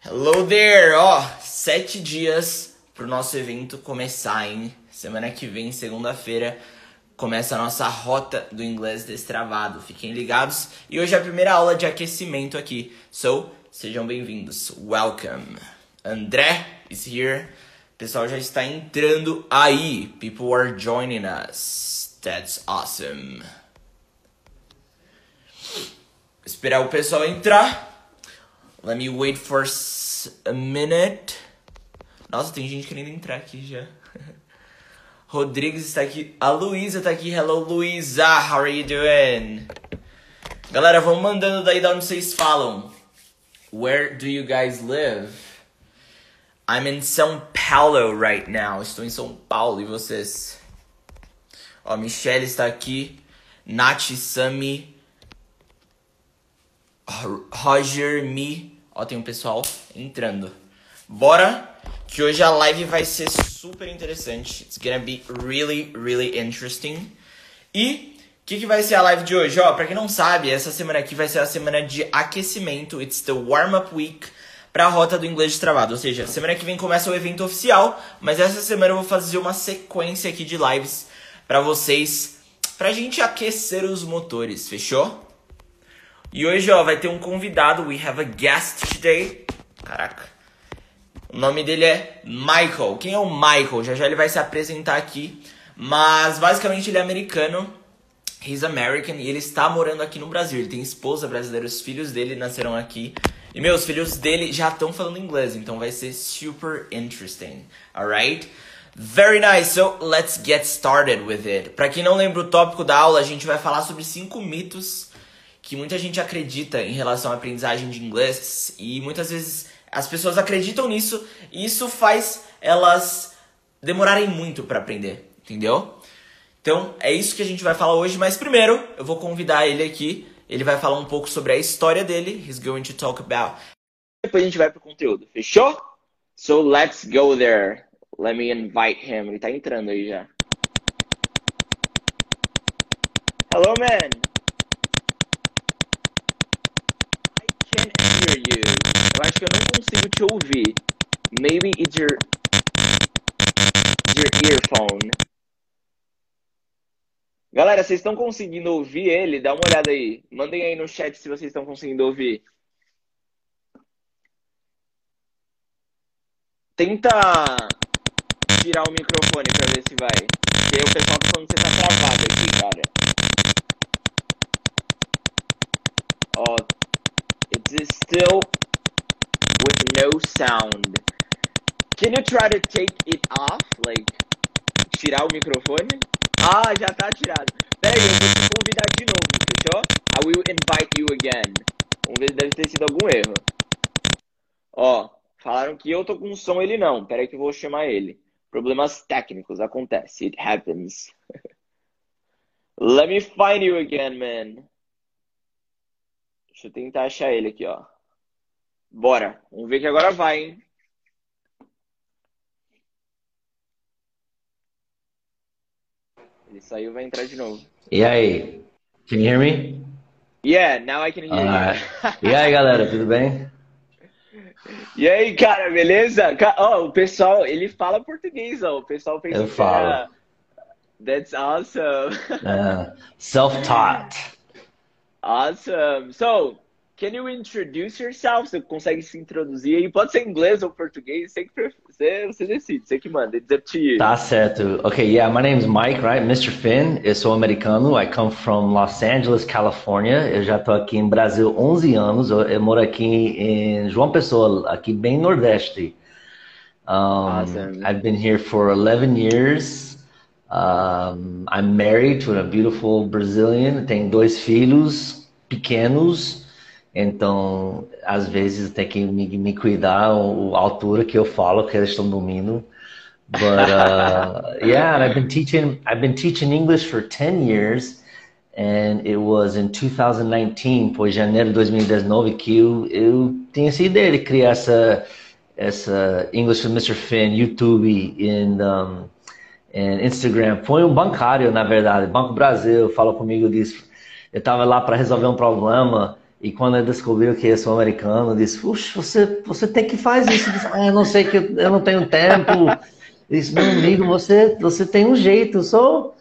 Hello there! Ó, sete dias pro nosso evento começar, hein? Semana que vem, segunda-feira, começa a nossa rota do inglês destravado. Fiquem ligados. E hoje é a primeira aula de aquecimento aqui. So, sejam bem-vindos. Welcome. André is here. O pessoal já está entrando aí. People are joining us. That's awesome. Esperar o pessoal entrar. Let me wait for a minute. Nossa, tem gente querendo entrar aqui já. Rodrigues está aqui. A Luísa está aqui. Hello, Luísa. How are you doing? Galera, vamos mandando daí da onde vocês falam. Where do you guys live? I'm in São Paulo right now. Estou em São Paulo. E vocês? Ó, Michelle está aqui. Nath, Sami. Roger, Mi. Ó, tem um pessoal entrando. Bora, que hoje a live vai ser super interessante. It's gonna be really, really interesting. E o que, que vai ser a live de hoje? Ó, pra quem não sabe, essa semana aqui vai ser a semana de aquecimento. It's the warm-up week para a rota do inglês de travado. Ou seja, semana que vem começa o evento oficial, mas essa semana eu vou fazer uma sequência aqui de lives para vocês, pra gente aquecer os motores, fechou? E hoje, ó, vai ter um convidado. We have a guest today. Caraca. O nome dele é Michael. Quem é o Michael? Já já ele vai se apresentar aqui. Mas basicamente ele é americano. He's American e ele está morando aqui no Brasil. Ele tem esposa brasileira, os filhos dele nasceram aqui. E meus filhos dele já estão falando inglês, então vai ser super interesting. Alright? Very nice. So, let's get started with it. Para quem não lembra o tópico da aula, a gente vai falar sobre cinco mitos que muita gente acredita em relação à aprendizagem de inglês e muitas vezes as pessoas acreditam nisso e isso faz elas demorarem muito para aprender, entendeu? Então é isso que a gente vai falar hoje, mas primeiro eu vou convidar ele aqui. Ele vai falar um pouco sobre a história dele. He's going to talk about. Depois a gente vai pro conteúdo, fechou? So let's go there. Let me invite him. Ele tá entrando aí já. Hello, man. hear you. Eu acho que eu não consigo te ouvir. Maybe it's your, your earphone. Galera, vocês estão conseguindo ouvir ele? Dá uma olhada aí. Mandem aí no chat se vocês estão conseguindo ouvir. Tenta tirar o microfone pra ver se vai. Porque o pessoal tá falando que você tá travado aqui, cara. Ó, It is still no sound. Can you try to take it off? Like, tirar o microfone? Ah, já tá tirado. Peraí, eu vou te convidar de novo, fechou? I will invite you again. Vamos ver, deve ter sido algum erro. Ó, falaram que eu tô com som, ele não. Peraí que eu vou chamar ele. Problemas técnicos, acontece. It happens. Let me find you again, man. Deixa eu tentar achar ele aqui, ó. Bora. Vamos ver que agora vai, hein? Ele saiu, vai entrar de novo. E aí? Can you hear me? Yeah, now I can hear you. e aí, galera, tudo bem? E aí, cara, beleza? Ó, oh, o pessoal, ele fala português, ó. O pessoal pensa Eu falo. Era... That's awesome. Uh, Self-taught. Awesome. So, can you introduce yourself? Você consegue se introduzir? Pode ser inglês ou português, você, que você, você decide, você que manda. It's up to you. Tá certo. Okay, yeah, my name is Mike, right? Mr. Finn. Eu sou americano. I come from Los Angeles, California. Eu já tô aqui em Brasil 11 anos. Eu, eu moro aqui em João Pessoa, aqui bem nordeste. Um, awesome. I've been here for 11 years. Um, I'm married to a beautiful Brazilian. Tenho dois filhos pequenos. Então, às vezes tem que me, me cuidar a altura que eu falo que eles estão dormindo. But uh, yeah, and I've been teaching. I've been teaching English for 10 years, and it was in 2019, foi janeiro de 2019 que eu, eu tinha essa ideia de criar essa essa English with Mr. Finn YouTube and um, Instagram. Foi um bancário, na verdade, Banco Brasil falou comigo disso. Eu estava lá para resolver um problema E quando ele descobriu que eu sou americano, disse: Puxa, você, você tem que fazer isso. Disse, ah, eu não sei que eu não tenho tempo. Disse: Meu amigo, você, você tem um jeito. So,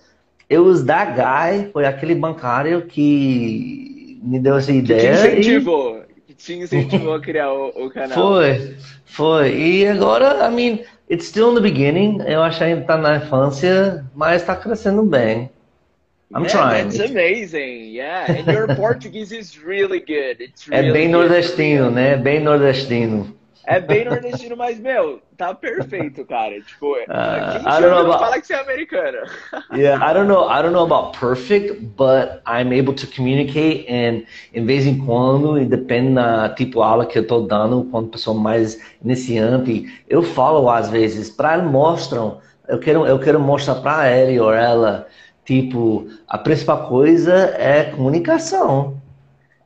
it was that guy, foi aquele bancário que me deu essa ideia. Que te incentivou, e... que te incentivou a criar o, o, canal. Foi, foi. E agora, I mean, it's still in the beginning. Eu acho que ainda está na infância, mas está crescendo bem. I'm yeah, trying. That's amazing. Yeah, and your Portuguese is really good. It's really é bem nordestino, né? Bem nordestino. É bem nordestino, mas, meu, tá perfeito, cara. Tipo, uh, I don't know about... fala que você é americana. yeah, I don't know. I don't know about perfect, but I'm able to communicate and, em vez em quando, e depende da tipo aula que eu tô dando, quando pessoa mais iniciante, eu falo às vezes para mostram, eu quero, eu quero mostrar para ele ou ela Tipo, a principal coisa é comunicação.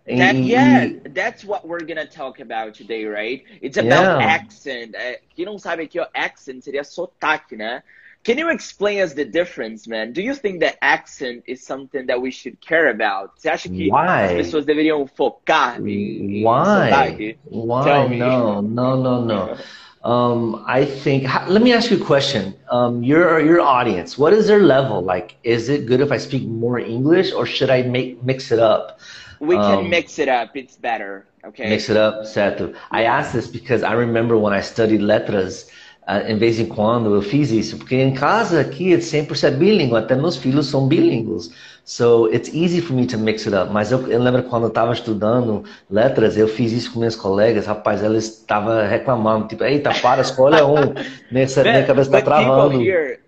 That, yeah, that's what we're gonna talk about today, right? It's about yeah. accent. Uh, quem não sabe aqui, ó, accent seria sotaque, né? Can you explain us the difference, man? Do you think that accent is something that we should care about? Você acha que Why? as pessoas deveriam focar em, em Why? sotaque? Why? No, no, no, no. Um, I think. Let me ask you a question. Um, your your audience, what is their level? Like, is it good if I speak more English, or should I make mix it up? We um, can mix it up. It's better. Okay. Mix it up, certo? I ask this because I remember when I studied letras. Uh, em vez em quando eu fiz isso, porque em casa aqui é 100% bilíngue, até meus filhos são bilíngues. So it's easy for me to mix it up. Mas eu, eu lembro quando eu estava estudando letras, eu fiz isso com minhas colegas, rapaz, elas estavam reclamando, tipo, eita, para, escolha um. Minha cabeça está travando. Here,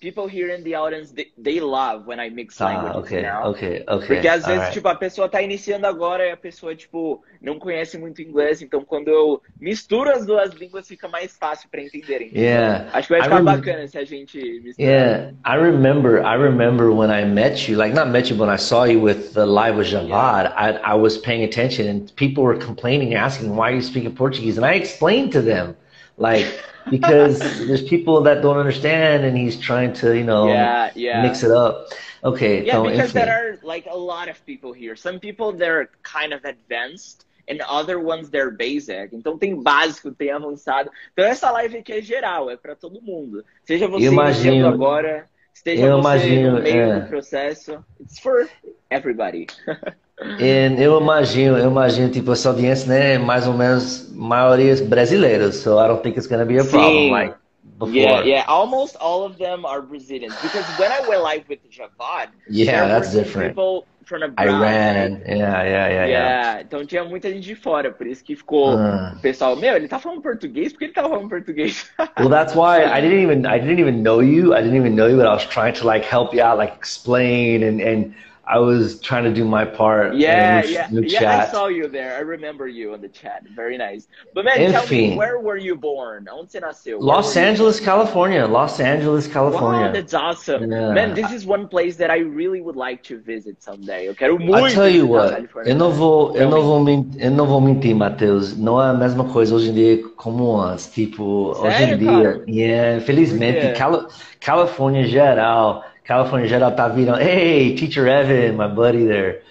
people here in the audience, they, they love when I mix ah, languages, okay, know? okay, okay. Porque às vezes, right. tipo, a pessoa tá iniciando agora e a pessoa, tipo, não conhece muito inglês, então quando eu misturo as duas línguas fica mais fácil para entenderem. Yeah. Acho que vai ficar bacana se a gente misturar. Yeah, I remember, I remember when I met you, like not met you, but I saw you with the live with Javad, yeah. I, I was paying attention and people were complaining, asking, why are you speaking Portuguese? And I explained to them, like, because there's people that don't understand and he's trying to, you know, yeah, yeah. mix it up. Okay. Yeah, because there are like a lot of people here. Some people they're kind of advanced and other ones they're basic. Então tem básico, tem avançado. Então essa live aqui é geral, é para todo mundo. Seja você imagino, agora, esteja eu você imagino, no meio é. do processo. It's for everybody. And eu imagino, eu imagino, tipo, essa audiência, né, mais ou menos, maioria brasileiras, so I don't think it's gonna be a problem, like before. Yeah, yeah, almost all of them are Brazilians, because when I went live with Javad, yeah, that's different. people from abroad. Iran, yeah, yeah, yeah, yeah. Yeah, então tinha muita gente de fora, por isso que ficou Ah. o pessoal, meu, ele tá falando português? Por que ele tá falando português? Well, that's why I didn't even I didn't even know you. I didn't even know you, but I was trying to like help you out, like explain and and I was trying to do my part. Yeah, in yeah, the yeah. I saw you there. I remember you on the chat. Very nice. But man, tell Enfim. me, where were you born? Onde você nasceu? Los Angeles, California. Los Angeles? California. Wow, that's awesome. Yeah. Man, this is one place that I really would like to visit someday. Eu quero muito I tell you what, eu não vou, eu Tell não vou mentir, eu não vou mentir, Matheus. Não é a mesma coisa hoje em dia como antes. Tipo, hoje Sério, em dia, cara? yeah, infelizmente, quê? Cali Califórnia geral, Califórnia em geral tá virando. Hey, Teacher Evan, my buddy there.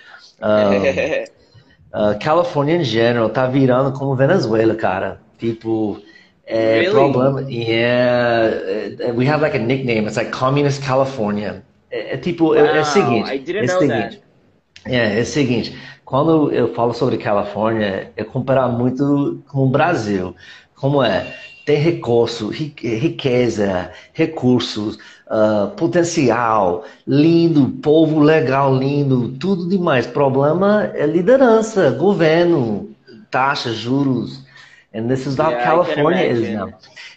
Um, uh, Califórnia em geral tá virando como Venezuela, cara. Tipo, é Really? problema. Yeah, eh, we have like a nickname. It's like Communist California. É, é tipo, é, é o Wow, seguinte. I didn't é o know seguinte. É, é o seguinte, quando eu falo sobre Califórnia, é comparar muito com o Brasil. Como é? Tem recurso, ri- riqueza, recursos, ah, potencial, lindo, povo legal, lindo, tudo demais. Problema é liderança, governo, taxas, juros. And this is how Yeah, California is now.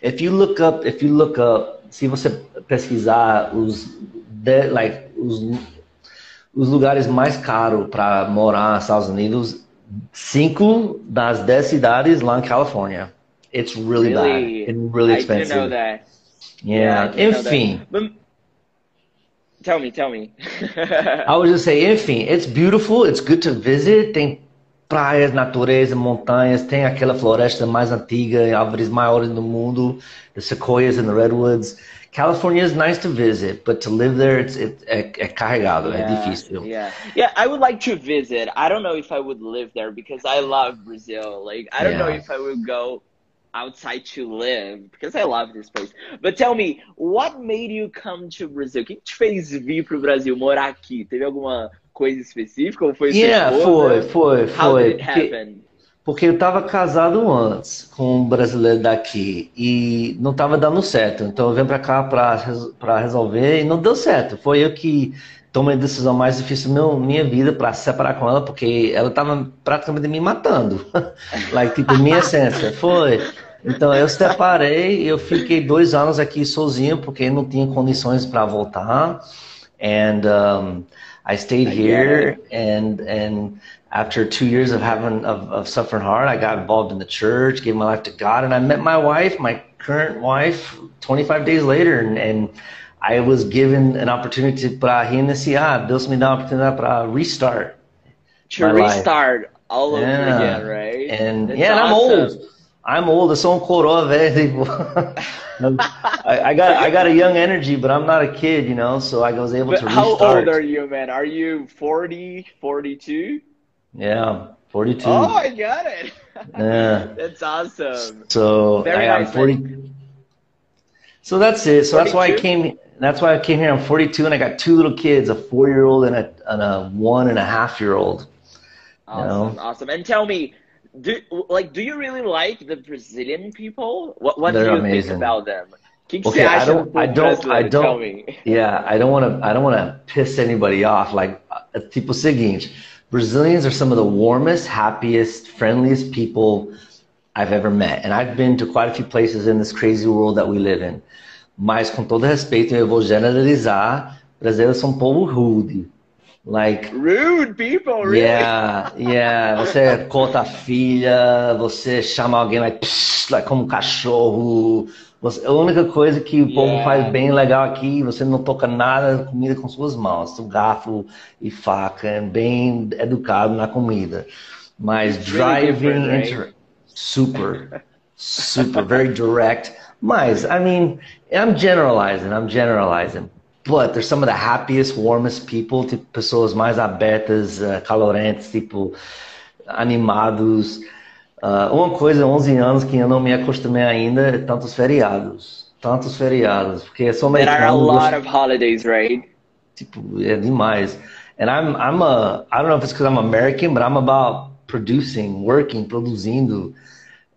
If you look up, if you look up, se você pesquisar os, de, like, os os lugares mais caros para morar nos Estados Unidos, cinco das dez cidades lá em Califórnia. It's really, Really? bad and really I didn't know expensive. that. Yeah. I didn't know that. Enfim, But tell me, tell me. I would just say, enfim, it's beautiful, it's good to visit. Tem praias, natureza, montanhas, tem aquela floresta mais antiga, árvores maiores do mundo, the sequoias and the redwoods, California is nice to visit, but to live there, it's it, é, é carregado, yeah, é difícil. Yeah, yeah. I would like to visit. I don't know if I would live there because I love Brazil. Like, I don't yeah. know if I would go outside to live because I love this place. But tell me, what made you come to Brazil? O que te fez vir pro Brasil, morar aqui? Teve alguma coisa específica ou foi Yeah, foi, foi, foi. Happen? Porque eu estava casado antes com um brasileiro daqui e não estava dando certo. Então eu vim para cá para resolver e não deu certo. Foi eu que tomei a decisão mais difícil da minha vida para separar com ela, porque ela estava praticamente me matando. like, tipo, minha essência. Foi. Então eu separei, eu fiquei dois anos aqui sozinho, porque não tinha condições para voltar. And um, I stayed here and and after two years of having of, of suffering hard, I got involved in the church, gave my life to God, and I met my wife, my current wife, 25 days later, and, and I was given an opportunity para reiniciar. Deus me dá uma oportunidade para restart. To restart life. all over yeah. again, right? And That's yeah, and I'm old. I'm old. Eu sou um coroa velho. I, I, got I got a young energy, but I'm not a kid, you know. So I was able but to restart. How old are you, man? Are you 40, 42? Yeah, 42. Oh, I got it. Yeah. that's awesome. So Very I, nice am 40. So that's it. So 42? that's why I came. That's why I came here. I'm 42 and I got two little kids, a four year old and a, and a one and a half year old. Awesome, you know? awesome. And tell me, do like do you really like the Brazilian people? What what They're do you amazing. think about them? okay, I don't, I don't, I don't, yeah, I don't want to, I don't want to piss anybody off. Like, tipo seguinte, Brazilians are some of the warmest, happiest, friendliest people I've ever met. And I've been to quite a few places in this crazy world that we live in. Mas, com todo respeito, eu vou generalizar, brasileiros são um povo rude. Like, rude people, really? Yeah, yeah. Você conta a filha, você chama alguém like, psh, like como um cachorro. Você, a única coisa que o yeah. povo faz bem legal aqui, você não toca nada comida com suas mãos, garfo e faca, é bem educado na comida. Mas It's driving really right? super, super, very direct. Mas, I mean, I'm generalizing, I'm generalizing. But they're some of the happiest, warmest people, tipo, pessoas mais abertas, uh, calorentes, tipo, animados. Uh, uma coisa, 11 anos que eu não me acostumei ainda, é tantos feriados. Tantos feriados. Porque sou americano. There are a lot of holidays, right? Tipo, é demais. And I'm, I'm a, I don't know if it's because I'm American, but I'm about producing, working, produzindo.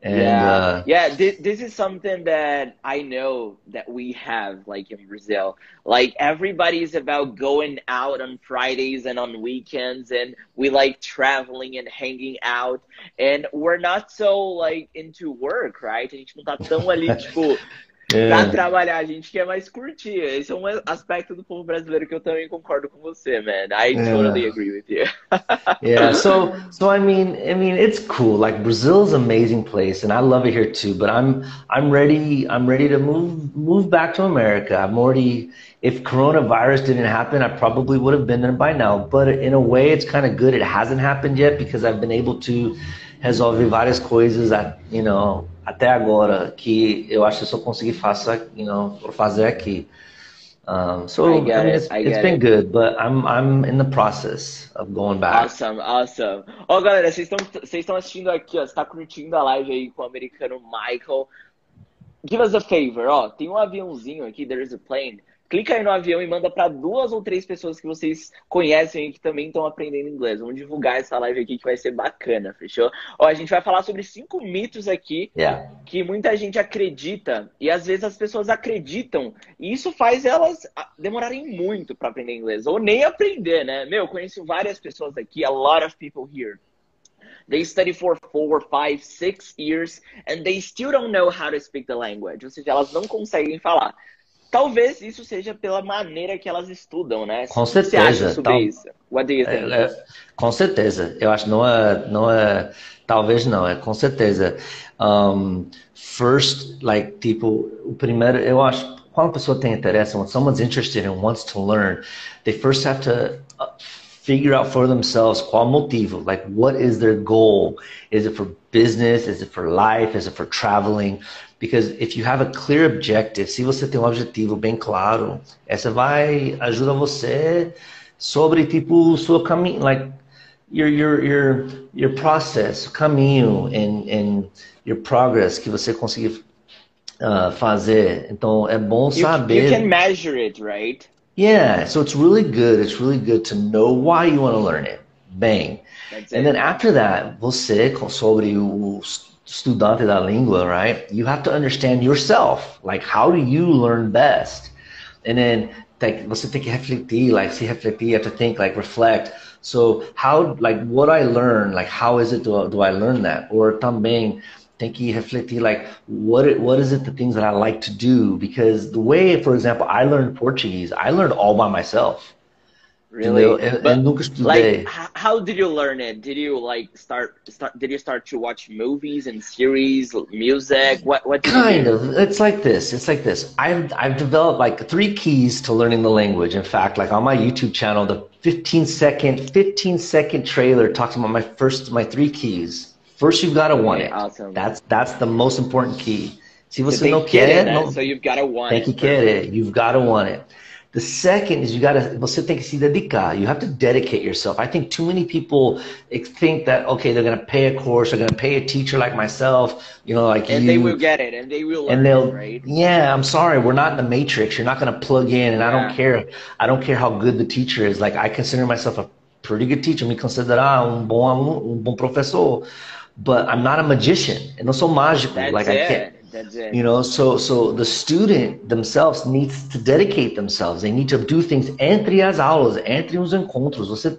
And, yeah, uh, yeah. This, this is something that I know that we have, like in Brazil. Like everybody's about going out on Fridays and on weekends, and we like traveling and hanging out. And we're not so like into work, right? A gente não tá tão ali tipo É. Pra trabalhar, a gente quer mais curtir. Esse é um aspecto do povo brasileiro que eu também concordo com você, man. I yeah. totally agree with you. yeah, so so I mean, I mean, it's cool. Like Brazil's an amazing place, and I love it here too. But I'm I'm ready. I'm ready to move move back to America. I'm already. If coronavirus didn't happen, I probably would have been there by now. But in a way, it's kind of good. It hasn't happened yet because I've been able to resolver várias coisas. That you know. Até agora que eu acho que eu só consegui fazer, you know, fazer aqui. Um, so I, I mean, it. it's, it's been it. good, but I'm I'm in the process of going back. Awesome, awesome. Ó, oh, galera, vocês estão vocês estão assistindo aqui, ó, você tá curtindo a live aí com o americano Michael. Give us a favor, ó, tem um aviãozinho aqui, there is a plane clica aí no avião e manda para duas ou três pessoas que vocês conhecem e que também estão aprendendo inglês. Vamos divulgar essa live aqui que vai ser bacana, fechou? Ó, a gente vai falar sobre cinco mitos aqui yeah. que muita gente acredita e às vezes as pessoas acreditam e isso faz elas demorarem muito para aprender inglês ou nem aprender, né? Meu, conheço várias pessoas aqui, a lot of people here. They study for four, five, six years and they still don't know how to speak the language. Ou seja, elas não conseguem falar. Talvez isso seja pela maneira que elas estudam, né? Com certeza. Você acha sobre Tal... isso? What do you think? É, é, com certeza. Eu acho não é, não é, talvez não, é com certeza. Um, first, like, tipo, o primeiro, eu acho, quando a pessoa tem interesse, when someone's interested and wants to learn, they first have to uh, figure out for themselves qual motivo, like what is their goal? Is it for business? Is it for life? Is it for traveling? Because if you have a clear objective, se você tem um objetivo bem claro, essa vai ajudar você sobre tipo seu caminho, like your your your your process, caminho and and your progress que você conseguir uh, fazer. Então é bom saber. You, you can measure it, right? Yeah, so it's really good. It's really good to know why you want to learn it. Bang. And then after that, você, sobre o estudante da língua, right? You have to understand yourself. Like, how do you learn best? And then você tem que refletir, like, se refletir, you have to think, like, reflect. So, how, like, what I learn, like, how is it do, do I learn that? Or também, like what what is it the things that I like to do? Because the way for example I learned Portuguese I learned all by myself. Really? but, like how did you learn it? Did you like start start did you start to watch movies and series music? What what kind of. It's like this it's like this. I've I've developed like three keys to learning the language. In fact like on my YouTube channel the 15 second 15 second trailer talks about my first my three keys First, you've got to want it. Awesome. That's that's the most important key. Se você não quer, não, so you've got to want tem que querer. You've got to want it. The second is you got to você tem que se dedicar. You have to dedicate yourself. I think too many people think that okay, they're going to pay a course, they're going to pay a teacher like myself, you know, like and you. they will get it, and they will. and they'll, it, right? Yeah, I'm sorry, we're not in the matrix. You're not going to plug in, and yeah. I don't care. I don't care how good the teacher is. Like I consider myself a pretty good teacher. Me considerar um bom um bom professor but I'm not a magician. and sou mágico. That's like it. I can't. That's it. You know, so so the student themselves needs to dedicate themselves. They need to do things entre as aulas, entre os encontros. Você,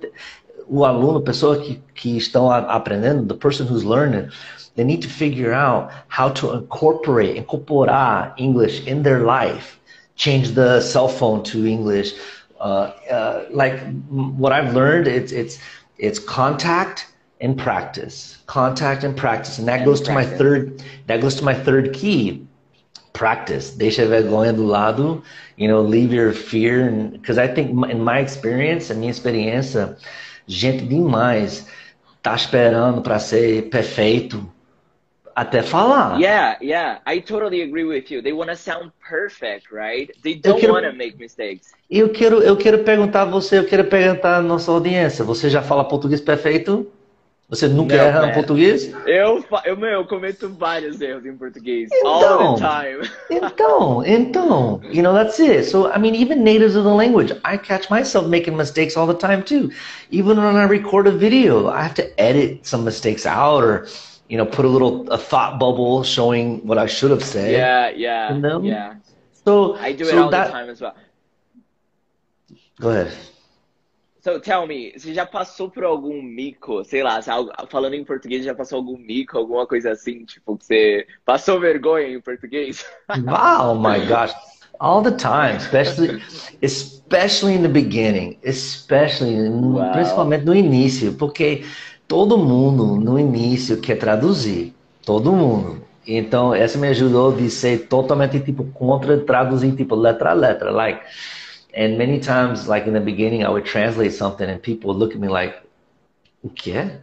o aluno, pessoa que que estão aprendendo, the person who's learning, they need to figure out how to incorporate, incorporar English in their life. Change the cell phone to English. Uh, uh, like what I've learned, it's it's it's contact and practice contact and practice and that and goes practice. to my third that goes to my third key practice deixa a vergonha do lado you know leave your fear because i think in my experience a minha experiência gente demais tá esperando para ser perfeito até falar. Yeah, yeah, I totally agree with you. They want to sound perfect, right? They don't quero, want to make mistakes. Eu quero, eu quero perguntar a você, eu quero perguntar à nossa audiência. Você já fala português perfeito? Você nunca não, erra em português? Eu, eu, meu, eu cometo vários erros em português. Então, all the time. então, então, you know, that's it. So, I mean, even natives of the language, I catch myself making mistakes all the time too. Even when I record a video, I have to edit some mistakes out or, you know, put a little a thought bubble showing what I should have said. Yeah, yeah, you know? yeah. So I do it so all that... the time as well. Go ahead. So tell me, você já passou por algum mico, sei lá, falando em português, já passou algum mico, alguma coisa assim, tipo, que você passou vergonha em português? Wow, my gosh. All the time, especially especially in the beginning, especially wow. principalmente no início, porque todo mundo no início quer traduzir, todo mundo. Então, essa me ajudou de ser totalmente tipo contra traduzir tipo letra a letra, like And many times, like in the beginning, I would translate something and people would look at me like, "Okay,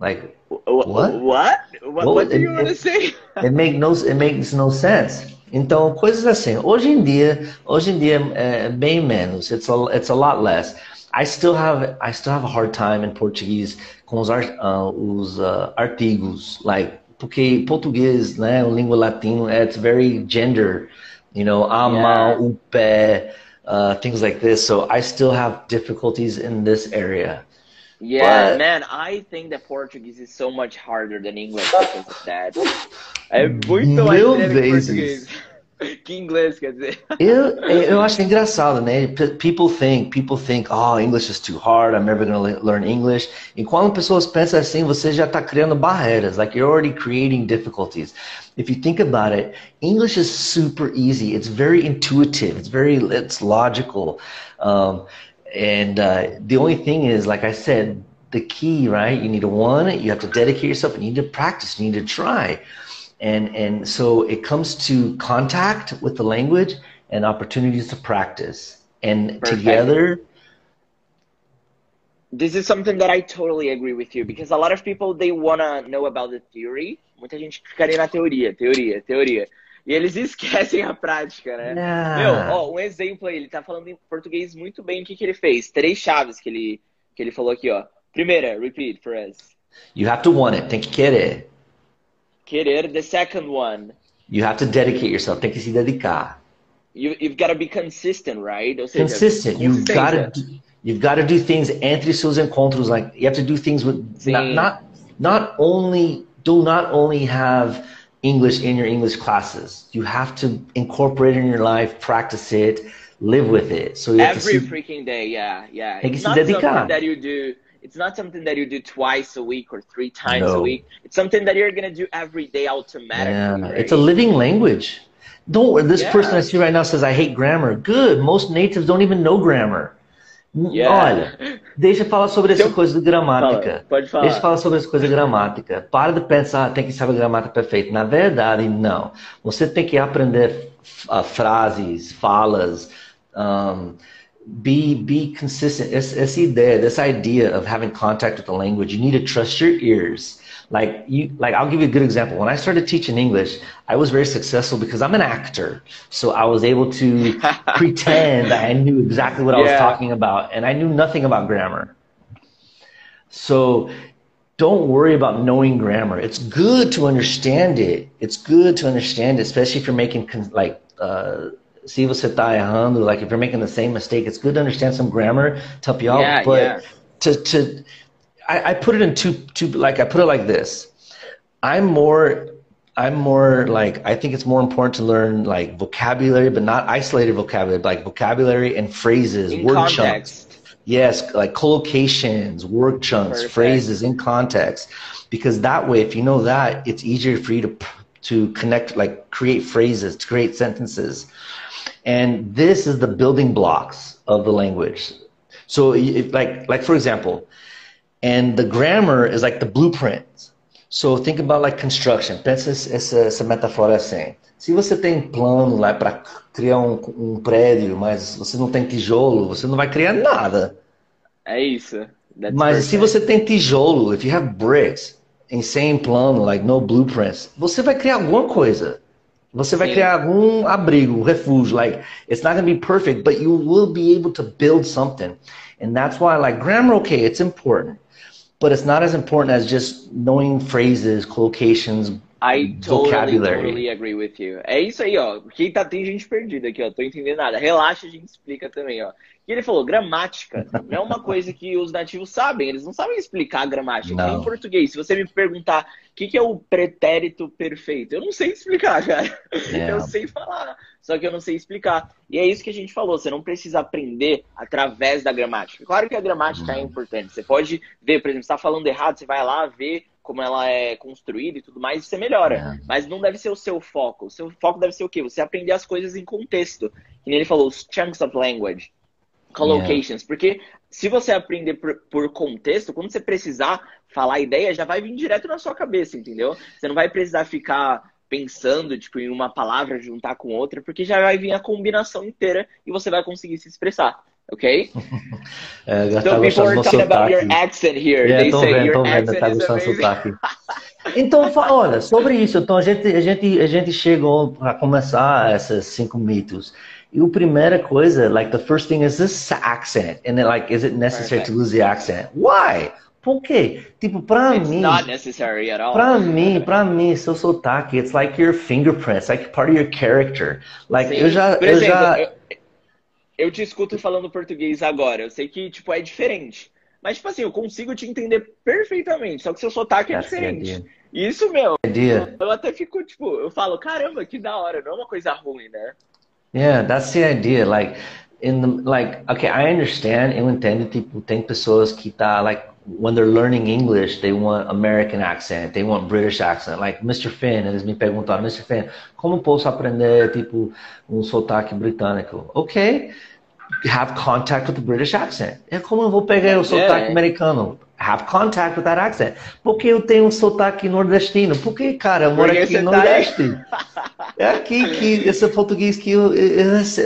Like, what? What? What, what, what do you want to say? it, make no, it makes no sense. Então, coisas assim. Hoje em dia, hoje em dia é bem menos. It's a, it's a lot less. I still have, I still have a hard time in Portuguese com os, uh, os uh, artigos, like, porque português, né, língua latina, it's very gender. You know, a mão, o pé uh, things like this. So I still have difficulties in this area. Yeah, but, man, I think that Portuguese is so much harder than English because of that. É muito mais português. Que inglês, quer dizer. Eu, eu acho engraçado, né? People think, people think, oh, English is too hard, I'm never going to learn English. E quando pessoas pensam assim, você já está criando barreiras, like you're already creating difficulties. If you think about it, English is super easy. It's very intuitive. It's very, it's logical. Um, and uh, the only thing is, like I said, the key, right? You need to want it. You have to dedicate yourself. You need to practice. You need to try. And, and so it comes to contact with the language and opportunities to practice. And Perfect. together, this is something that I totally agree with you because a lot of people they wanna know about the theory. Muita gente ficaria na teoria, teoria, teoria. E eles esquecem a prática, né? Meu, ó, um exemplo aí, ele tá falando em português muito bem o que, que ele fez. Três chaves que ele, que ele falou aqui, ó. Primeira, repeat for us. You have to want it, tem que querer. Querer, the second one. You have to dedicate yourself, tem que se dedicar. You, you've got to be consistent, right? Seja, consistent. You've got to you've got to do things entre seus encontros. Like you have to do things with not, not not only do not only have English in your English classes. You have to incorporate it in your life, practice it, live with it. So every see, freaking day, yeah, yeah. It's not something that you do. It's not something that you do twice a week or three times no. a week. It's something that you're gonna do every day automatically. Yeah. Right? It's a living language. Don't. This yeah. person I see right now says I hate grammar. Good. Most natives don't even know grammar. Yeah. Olha, deixa eu falar sobre essa coisa de gramática. Fala, pode falar. Deixa eu falar sobre essa coisa de gramática. Para de pensar, tem que saber gramática perfeita. Na verdade, não. Você tem que aprender uh, frases, falas, um, be be consistent. Essa, essa ideia, this idea of having contact with the language, you need to trust your ears. Like you, like I'll give you a good example. When I started teaching English, I was very successful because I'm an actor, so I was able to pretend that I knew exactly what I was talking about, and I knew nothing about grammar. So don't worry about knowing grammar. It's good to understand it. It's good to understand it, especially if you're making like. Uh, se você está errando, like if you're making the same mistake, it's good to understand some grammar to help you out. Yeah, but yeah. to to I, I put it in two two like I put it like this. I'm more I'm more like I think it's more important to learn like vocabulary, but not isolated vocabulary, like vocabulary and phrases, in word context. chunks. Yes, like collocations, word chunks, Perfect. phrases in context. Because that way, if you know that, it's easier for you to to connect, like create phrases, to create sentences. And this is the building blocks of the language. So, like like for example, and the grammar is like the blueprint. So think about like construction. Pensa essa, essa metáfora assim. Se você tem plano lá para criar um, um, prédio, mas você não tem tijolo, você não vai criar nada. É isso. That's mas perfect. se você tem tijolo, if you have bricks, em sem plano, like no blueprints, você vai criar alguma coisa. Você vai Sim. criar algum abrigo, refúgio. Like it's not going to be perfect, but you will be able to build something. And that's why like grammar, okay, it's important. but it's not as important as just knowing phrases, collocations, I totally, totally agree with you. É isso aí, ó. Quem tá, tem gente perdida aqui, ó. Tô entendendo nada. Relaxa, a gente explica também, ó. E ele falou, gramática não é uma coisa que os nativos sabem. Eles não sabem explicar a gramática. Não. Em português, se você me perguntar o que, que, é o pretérito perfeito, eu não sei explicar, cara. Yeah. Eu sei falar, só que eu não sei explicar. E é isso que a gente falou. Você não precisa aprender através da gramática. Claro que a gramática é importante. Você pode ver, por exemplo, você está falando errado, você vai lá ver como ela é construída e tudo mais, e você melhora. É. Mas não deve ser o seu foco. O seu foco deve ser o quê? Você aprender as coisas em contexto. Que ele falou, os chunks of language collocations. Yeah. Porque se você aprender por, por, contexto, quando você precisar falar a ideia, já vai vir direto na sua cabeça, entendeu? Você não vai precisar ficar pensando tipo, em uma palavra juntar com outra, porque já vai vir a combinação inteira e você vai conseguir se expressar. Ok? é, já so people are talking about your accent here. Yeah, They say vendo, your vendo, accent tá is amazing. Então, olha, sobre isso, então a gente, a gente, a gente chegou a começar esses cinco mitos. E a primeira coisa, like the first thing is this accent. And then like, is it necessary Perfect. to lose the accent? Why? Por quê? Tipo, pra it's mim. not necessary at all. Pra mim, pra mim, seu sotaque, it's like your fingerprints, like part of your character. Like, Sim. eu já. Por eu exemplo, já... Eu, eu te escuto falando português agora. Eu sei que, tipo, é diferente. Mas, tipo assim, eu consigo te entender perfeitamente. Só que seu sotaque é That's diferente. Isso, meu. Idea. Eu até fico, tipo, eu falo, caramba, que da hora. Não é uma coisa ruim, né? Yeah, that's the idea. Like in the like, okay, I understand. Eu entendo. Tipo, tem pessoas que tá like when they're learning English, they want American accent, they want British accent. Like Mr. Finn, eles me perguntaram, Mr. Finn, como posso aprender tipo um sotaque britânico? Ok, have contact with the British accent. É como eu vou pegar o sotaque americano? Have contact with that accent. Porque eu tenho um sotaque nordestino? Porque, cara, eu moro aqui no tá Nordeste. é aqui que esse português que eu,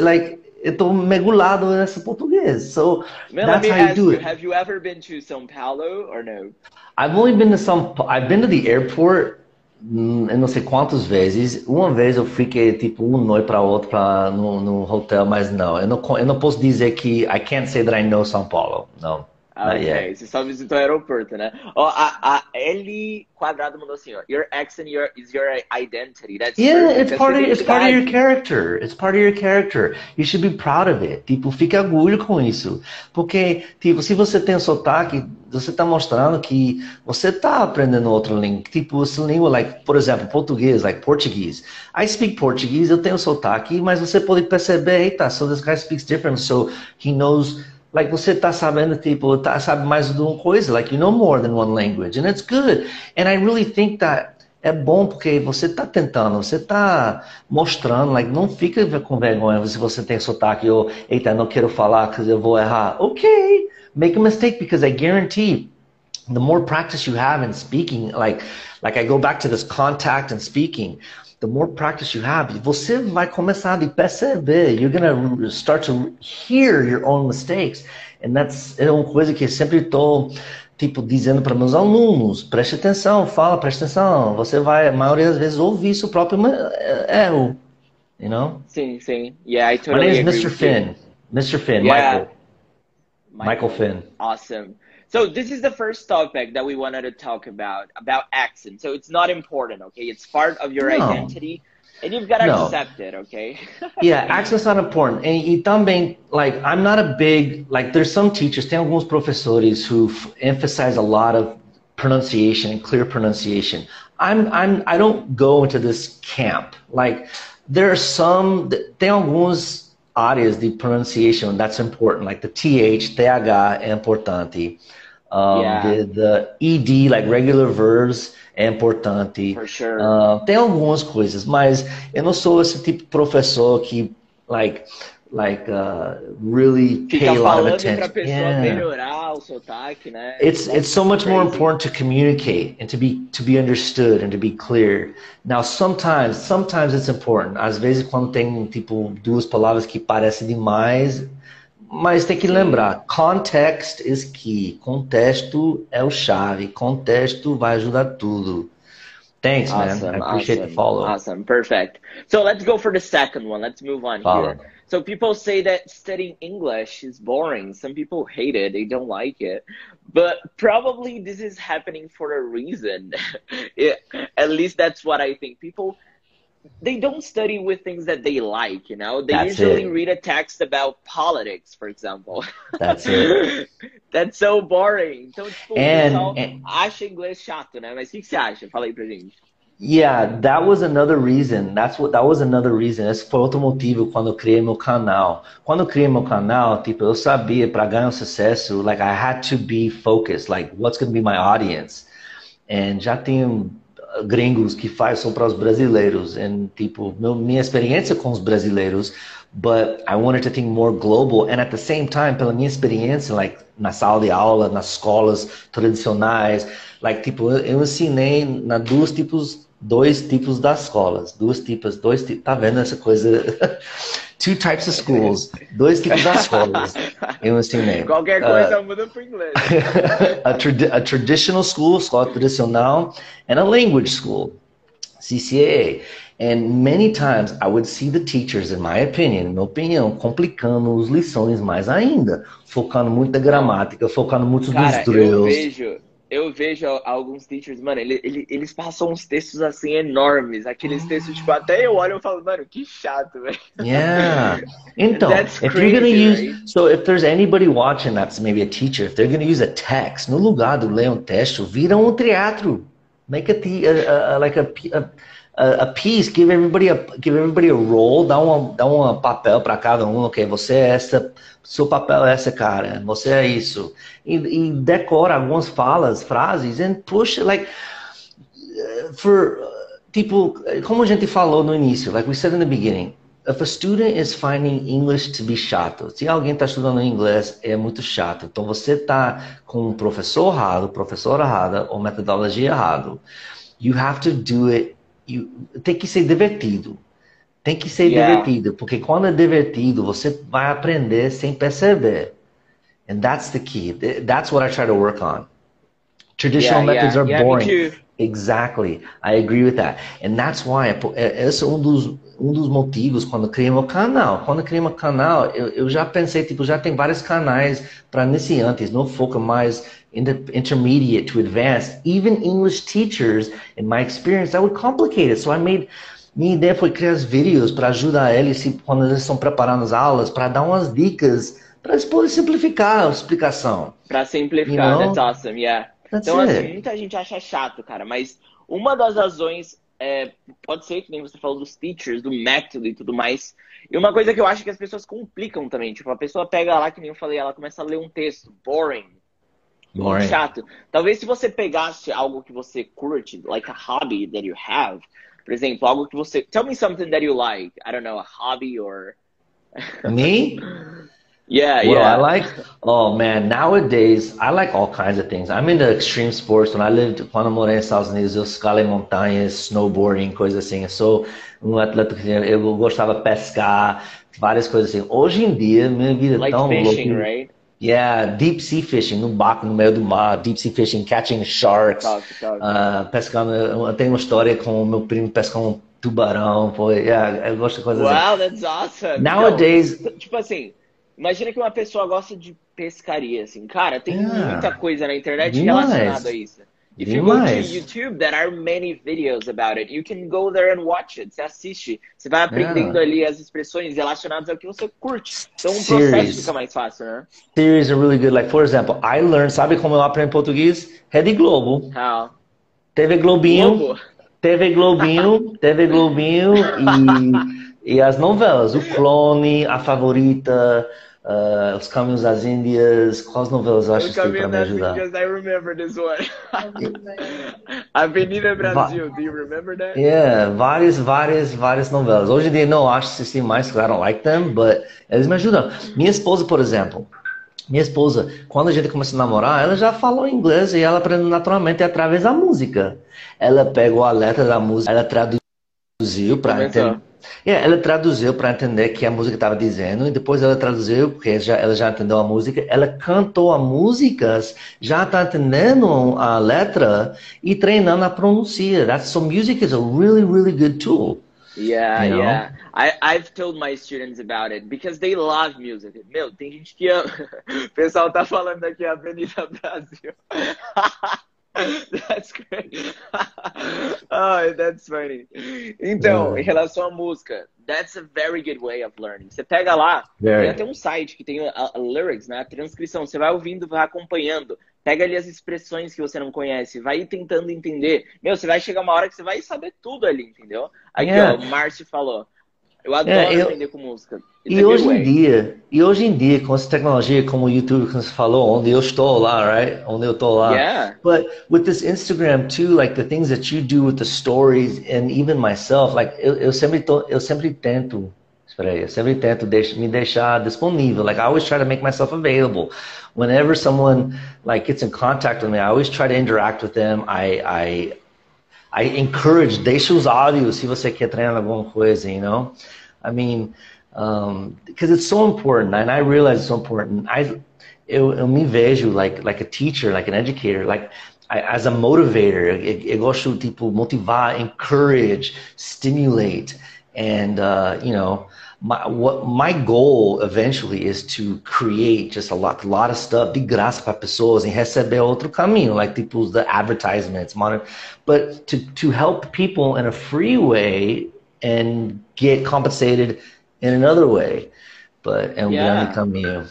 like eu tô mergulhado nesse português. So Man, that's how you do you, it. Have you ever been to São Paulo or no? I've only been to São I've been to the airport eu não sei quantas vezes. Uma vez eu fiquei tipo um noite para outro para no, no hotel, mas não. Eu não eu não posso dizer que I can't say that I know São Paulo. Não. Ah, ok, você só visitou o aeroporto, né? Ó, a, a L quadrado mandou assim, ó. Your accent your, is your identity. That's yeah, it's part, of, it's part of your character. It's part of your character. You should be proud of it. Tipo, fique orgulho com isso. Porque, tipo, se você tem sotaque, você está mostrando que você está aprendendo outra língua. Tipo, essa língua, like, por exemplo, português, like português. I speak Portuguese, eu tenho sotaque, mas você pode perceber, eita, so this guy speaks different, so he knows Like você tá sabendo, tipo, tá, sabe mais de uma coisa, like you know more than one language, and it's good. And I really think that é bom porque você tá tentando, você tá mostrando, like, não fica com vergonha se você tem sotaque ou, eita, não quero falar porque eu vou errar. Ok, make a mistake because I guarantee the more practice you have in speaking, like, like I go back to this contact and speaking, the more practice you have, você vai começar a perceber. You're gonna start to hear your own mistakes. And that's é uma coisa que eu sempre estou tipo dizendo para meus alunos, preste atenção, fala, preste atenção. Você vai, a maioria das vezes, ouvir seu próprio erro. You know? Sim, sim. Yeah, I totally My name is Mr. Finn. Mr. Finn, yeah. Michael. Michael. Michael Finn. Awesome. So this is the first topic that we wanted to talk about about accent. So it's not important, okay? It's part of your no. identity. And you've got to no. accept it, okay? yeah, accent's not important. And e também, like, I'm not a big, like, there's some teachers, tem alguns professores who emphasize a lot of pronunciation and clear pronunciation. I'm, I'm, I don't go into this camp. Like, there are some, tem alguns áreas de pronunciation that's important, like the TH, TH é importante. Um, yeah. the, the ED, like regular verbs, é importante. For sure. Uh, tem algumas coisas, mas eu não sou esse tipo de professor que, like, like uh, really pay a lot of attention. Yeah. Sotaque, né? It's That's it's so much crazy. more important to communicate and to be to be understood and to be clear. Now sometimes sometimes it's important. Às vezes quando tem tipo duas palavras que parecem demais, mas tem que lembrar, context is key. Contexto é o chave. Contexto vai ajudar tudo. Thanks, awesome, man. I appreciate awesome, the follow. Awesome, perfect. So let's go for the second one. Let's move on follow. here. So people say that studying English is boring. Some people hate it. They don't like it. But probably this is happening for a reason. it, at least that's what I think. People they don't study with things that they like, you know. They That's usually it. read a text about politics, for example. That's it. That's so boring. Então, tipo, and, and, acha inglês chato, né? Mas o que você acha? Fala aí pra gente. Yeah, that was another reason. That's what that was another reason. Esse foi outro motivo quando eu criei meu canal. Quando eu criei meu canal, tipo, eu sabia para ganhar sucesso, like I had to be focused, like what's going to be my audience. And já tenho gringos que faz são para os brasileiros. And, tipo, meu, minha experiência com os brasileiros, but I wanted to think more global. And at the same time, pela minha experiência, like, na sala de aula, nas escolas tradicionais, like, tipo, eu ensinei na duas tipos, dois tipos das escolas. Duas tipos, dois tipos, tá vendo essa coisa... two types of schools, dois tipos de escolas eu ensinei. Qualquer coisa uh, muda para inglês. a, trad a traditional school, escola tradicional, and a language school, CCAA. And many times I would see the teachers, in my opinion, minha opinião, complicando as lições mais ainda, focando muito na gramática, focando muito Cara, nos drills. Eu vejo, eu vejo alguns teachers, mano, ele, ele, eles passam uns textos assim enormes. Aqueles textos, tipo, até eu olho e falo, mano, que chato, velho. Yeah. Então, if crazy, you're gonna use. Right? So if there's anybody watching that's maybe a teacher, if they're gonna use a text, no lugar do ler um texto, vira um teatro. Make a, a, a like a, a a, piece, give everybody a give everybody a role, dá um dá um papel para cada um, ok? Você é essa, seu papel é essa cara, você é isso. E, e decora algumas falas, frases, and push like for tipo, como a gente falou no início, like we said in the beginning, if a student is finding English to be chato, se alguém está estudando inglês é muito chato, então você está com um professor errado, professor errada ou metodologia errado. You have to do it tem que ser divertido. Tem que ser Yeah. divertido, porque quando é divertido, você vai aprender sem perceber. And that's the key. Th- That's what I try to work on. Traditional Yeah, methods yeah, are boring. Exactly. I agree with that. And that's why, pô, é- esse é um dos, um dos motivos quando criei meu canal. Quando criei meu canal, eu, eu já pensei, tipo, já tem vários canais para iniciantes, não foca mais in the intermediate to advanced. Even English teachers, in my experience, that would complicate it. So I made, minha ideia foi criar os vídeos para ajudar eles quando eles estão preparando as aulas, para dar umas dicas, para eles poderem simplificar a explicação. Pra simplificar, You know? that's awesome, yeah. That's Então, it. assim, muita gente acha chato, cara, mas uma das razões é, pode ser que nem você falou dos teachers, do método e tudo mais. E uma coisa que eu acho que as pessoas complicam também, tipo, a pessoa pega lá, que nem eu falei, ela começa a ler um texto, boring, Boring. chato. Talvez se você pegasse algo que você curte, like a hobby that you have, por exemplo, algo que você. Tell me something that you like. I don't know, a hobby or. Me? Yeah, What yeah. I like? Oh man, nowadays I like all kinds of things. I'm into extreme sports. When I lived, quando morei nos Estados Unidos, eu escalei montanhas, snowboarding, coisas assim. Eu sou um atleta que eu gostava de pescar, várias coisas assim. Hoje em dia, minha vida é Like tão fishing, louca. right? Yeah, deep sea fishing, no barco, no meio do mar, deep sea fishing, catching sharks, ah, pescando. Eu tenho uma história com o meu primo pescando um tubarão. Pô, yeah, eu gosto de coisas assim. Wow, that's awesome. Nowadays- Não, tipo assim, imagina que uma pessoa gosta de pescaria, assim. Cara, tem Yeah. muita coisa na internet Demais. relacionada a isso. If you go to. YouTube, there are many videos about it. You can go there and watch it. Você assiste, você vai aprendendo Yeah. ali as expressões relacionadas ao que você curte. Então o Series. processo fica mais fácil, né? Series are really good. Like, for example, I learned, sabe como eu aprendo português? Rede Globo. How? TV Globinho, Globo. TV Globinho, TV Globinho e, e as novelas. O Clone, A Favorita, ah, Os Caminhos das Índias. Quais novelas eu acho O que para me das ajudar? Índias, I remember this one. Avenida Brasil, do you remember that? Yeah, várias, várias, várias novelas. Hoje em dia não acho assistir mais, because I don't like them, but eles me ajudam. Minha esposa, por exemplo, minha esposa, quando a gente começou a namorar, ela já falou inglês e ela aprendeu naturalmente através da música. Ela pegou a letra da música, ela traduziu para entender. Yeah, ela traduziu para entender que a música estava dizendo e depois ela traduziu porque já, ela já entendeu a música. Ela cantou a música, já está entendendo a letra e treinando a pronúncia. That's so music is a really really good tool. Yeah, You know? yeah. I, I've told my students about it because they love music. Meu, tem gente que ama. O pessoal tá falando aqui Avenida Brasil. That's great. oh, that's funny. Então, É. em relação à música, that's a very good way of learning. Você pega lá, Very. tem até um site que tem a, a lyrics, né? A transcrição. Você vai ouvindo, vai acompanhando. Pega ali as expressões que você não conhece, vai tentando entender. Meu, você vai chegar uma hora que você vai saber tudo ali, entendeu? Aqui, Yeah. ó, o Márcio falou. Eu adoro É, eu- aprender com música. It's E hoje em way. dia, e hoje em dia, com essa tecnologia como o YouTube que você falou, onde eu estou lá, right? Onde eu estou lá. Yeah. But with this Instagram too, like the things that you do with the stories and even myself, like eu, eu sempre tô, eu sempre tento, espera aí, eu sempre tento deix, me deixar disponível. Like I always try to make myself available. Whenever someone like gets in contact with me, I always try to interact with them. I I I encourage, deixa os áudios se você quer treinar alguma coisa, you know? I mean, because it's so important, and I realize it's so important. I, eu, eu me vejo like, like a teacher, like an educator, like I, as a motivator. Eu, eu gosto, tipo, motivar, encourage, stimulate, and, uh, you know, my, what, my goal eventually is to create just a lot, a lot of stuff de graça para pessoas e receber outro caminho, like tipo the advertisements, modern, but to, to help people in a free way and get compensated in another way. But um Yeah. caminho.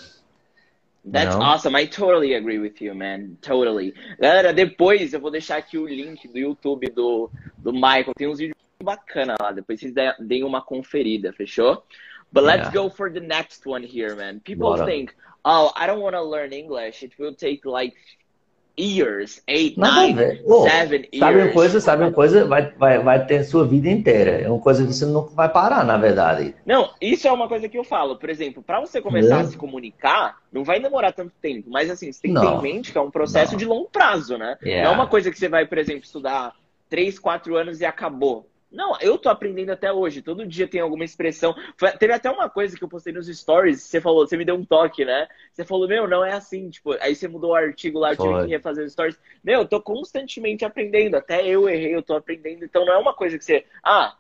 That's awesome. I totally agree with you, man. Totally. Galera, depois eu vou deixar aqui o link do YouTube do, do Michael. Tem uns vídeos bacana lá. Depois vocês de- deem uma conferida, fechou? But let's Yeah. go for the next one here, man. People Bora. think, oh, I don't want to learn English. It will take like years, eight, Nada nine. Ô, seven sabe uma years. coisa? Sabe uma coisa? Vai, vai, vai ter sua vida inteira. É uma coisa que você nunca vai parar, na verdade. Não, isso é uma coisa que eu falo. Por exemplo, para você começar É. a se comunicar, não vai demorar tanto tempo. Mas assim, você tem que ter em mente que é um processo Não. de longo prazo, né? Yeah. Não é uma coisa que você vai, por exemplo, estudar três, quatro anos e acabou. Não, eu tô aprendendo até hoje. Todo dia tem alguma expressão. Foi, teve até uma coisa que eu postei nos stories. Você falou, você me deu um toque, né? Você falou, meu, não é assim. Tipo, aí você mudou o artigo lá, eu tive que refazer os stories. Meu, eu tô constantemente aprendendo. Até eu errei, eu tô aprendendo. Então não é uma coisa que você. Ah,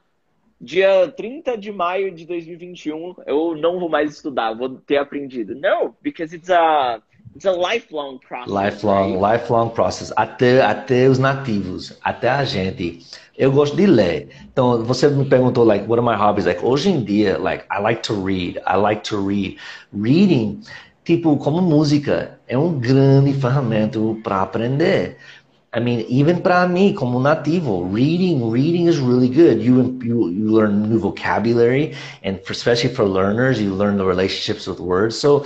dia 30 de maio de 2021, eu não vou mais estudar, vou ter aprendido. Não, because it's a It's a lifelong process. Lifelong, right? lifelong process. Até, até os nativos, até a gente. Eu gosto de ler. Então, você me perguntou, like, what are my hobbies? Like, hoje em dia, like, I like to read. I like to read. Reading, tipo, como música, é um grande ferramenta para aprender. I mean, even para mim, como nativo, reading, reading is really good. You, you, you learn new vocabulary, and for, especially for learners, you learn the relationships with words. So,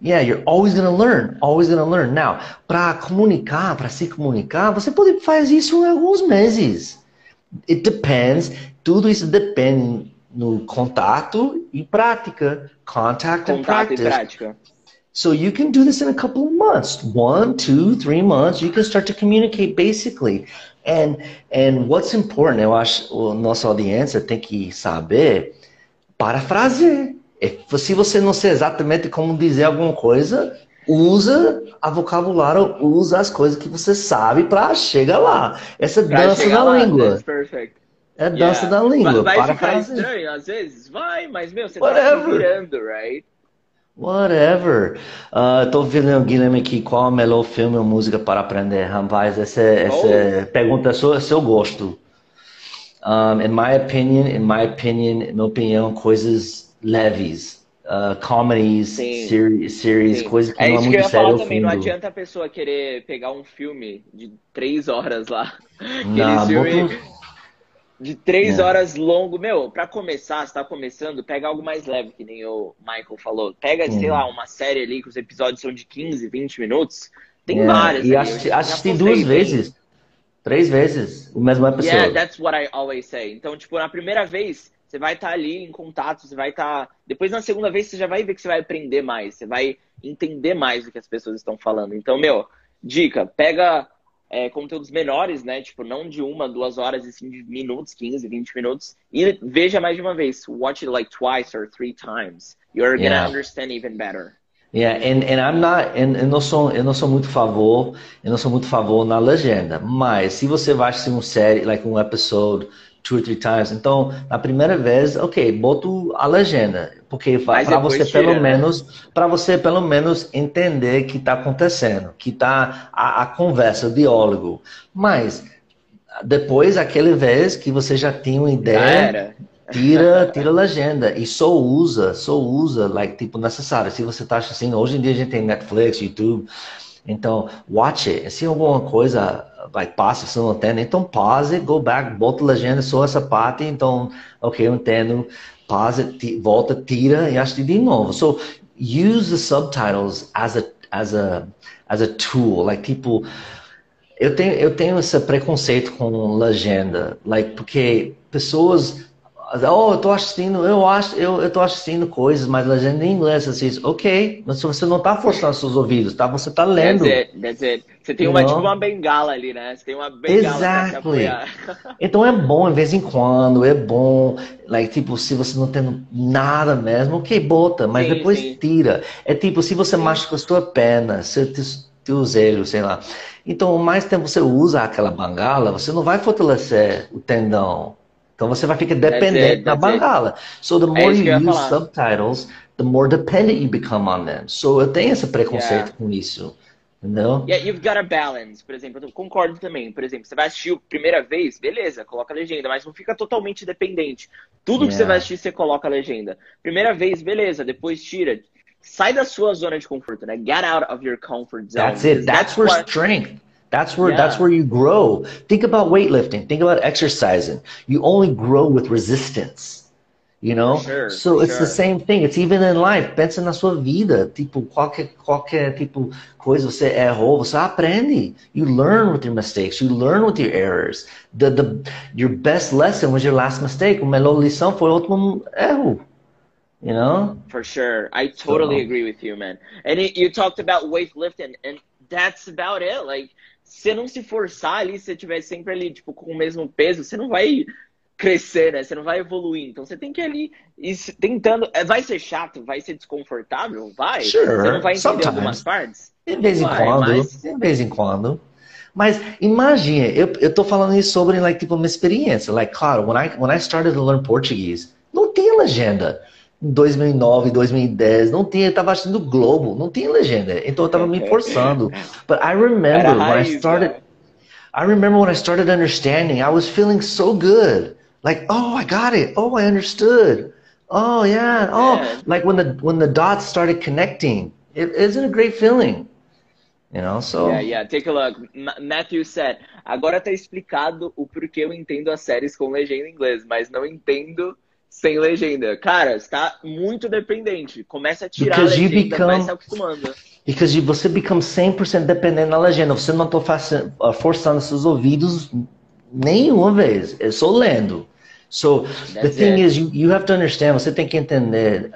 Yeah, you're always gonna learn, always gonna learn. Now, para comunicar, para se comunicar, você pode fazer isso em alguns meses. It depends. Tudo isso depende no contato e prática. Contact and practice. E prática. So you can do this in a couple of months, one, two, three months. You can start to communicate basically. And and what's important, eu acho, a nossa audiência tem que saber parafrasear. É, se você não sei exatamente como dizer alguma coisa, usa a vocabulário, usa as coisas que você sabe para chegar lá. Essa pra dança da lá, língua. É dança yeah. da língua. Vai, vai ficar estranho às vezes? Vai, mas meu, você tá Whatever. tá virando, right? Whatever. Uh, tô vendo o Guilherme aqui, qual é o melhor filme ou música para aprender? Rapaz, essa, essa oh. pergunta é seu, seu gosto. Um, in my opinion, in my opinion, minha opinião, coisas leves. Uh, comedies, series, series coisas que é não é muito que eu sério. Também, não adianta a pessoa querer pegar um filme de três horas lá. Não, filme de três não. horas longo. Meu, pra começar, você tá começando, pega algo mais leve, que nem o Michael falou. Pega, sei lá, uma série ali que os episódios são de 15, 20 minutos. Tem yeah. várias. E assisti, assisti duas vezes. Três vezes, o mesmo episódio. Yeah, that's what I always say. Então, tipo, na primeira vez, você vai estar tá ali em contato, você vai estar. Tá... Depois, na segunda vez, você já vai ver que você vai aprender mais, você vai entender mais do que as pessoas estão falando. Então, meu, dica, pega é, conteúdos menores, né? Tipo, não de uma, duas horas, e sim de minutos, 15, 20 minutos, e veja mais de uma vez. Watch it like twice or three times. You're gonna yeah. understand even better. Yeah, and, and I'm not, and, eu não sou, eu não sou muito favor, eu não sou muito favor na legenda, mas se você vai assistir uma série, like um episode two or three times. Então, na primeira vez, ok, boto a legenda, porque para você tira, pelo né? menos, para você pelo menos entender que está acontecendo, que está a, a, conversa, o diálogo. Mas depois, aquele vez que você já tinha uma ideia, tira, tira a legenda e só usa, só usa, like tipo necessário. Se você está assim, hoje em dia a gente tem Netflix, YouTube, então watch it. Se alguma coisa vai passa, você não entende, então pause, go back, bota legenda só essa parte, então, ok, eu entendo, pause, volta, tira e assiste de novo. So, use the subtitles as a, as a, as a tool, like, tipo, eu tenho, eu tenho esse preconceito com legenda, like, porque pessoas Oh, eu tô assistindo, eu acho, eu, eu tô assistindo coisas, mas legenda em inglês, assim, ok, mas você não tá forçando seus ouvidos, tá? Você tá lendo. That's it, that's it. Você tem uma, tipo uma bengala ali, né? Você tem uma bengala exactly. Então é bom, de vez em quando, é bom, like, tipo, se você não tem nada mesmo, ok, bota, mas sim, depois sim. tira. É tipo, se você sim. machuca a sua perna, seu, teu zelo, sei lá. Então, mais tempo você usa aquela bengala, você não vai fortalecer o tendão. Então você vai ficar dependente da bengala. So the more é you use subtitles, the more dependent you become on them. So eu tenho esse preconceito yeah. com isso. Entendeu? Yeah, you've got a balance. Por exemplo, eu concordo também. Por exemplo, você vai assistir a primeira vez, beleza, coloca a legenda, mas não fica totalmente dependente. Tudo yeah. que você vai assistir, você coloca a legenda. Primeira vez, beleza, depois tira. Sai da sua zona de conforto, né? Get out of your comfort zone. That's it. That's, that's where what... strength. That's where yeah. that's where you grow. Think about weightlifting. Think about exercising. You only grow with resistance. You know? Sure, so it's sure. the same thing. It's even in life. Pensa na sua vida. Tipo, qualquer, qualquer tipo coisa você errou, você aprende. You learn with your mistakes. You learn with your errors. The, the, your best lesson was your last mistake. A melhor lição foi o último erro. You know? For sure. I totally so. agree with you, man. And it, you talked about weightlifting, and that's about it. Like, você não se forçar ali, se você estiver sempre ali, tipo, com o mesmo peso, você não vai crescer, né? Você não vai evoluir. Então você tem que ir ali ir tentando. É, vai ser chato, vai ser desconfortável? Vai. Sure, você não vai entender sometimes. algumas partes? De vez em Vai, quando, mas- de vez em quando. Mas imagine, eu, eu tô falando isso sobre, like, tipo, uma experiência. Like, claro, when I, when I started to learn Portuguese, não tinha legenda. Em 2009, 2010, não tinha, eu tava assistindo Globo, não tinha legenda. Então eu tava me forçando. But I remember when I started, né? I remember when I started understanding, I was feeling so good. Like, oh, I got it. Oh, I understood. Oh, yeah. Oh, like when the when the dots started connecting. It isn't a great feeling. You know, so Yeah, yeah, take a look. Ma- Matthew said, agora tá explicado o porquê eu entendo as séries com legenda em inglês, mas não entendo sem legenda. Cara, está muito dependente. Começa a tirar Because a legenda, vai become- se acostumando. because você become 100% dependente da legenda. Você não está forçando seus ouvidos nenhuma vez. É só lendo. So, the That's thing it. is, you, you have to understand, você tem que entender,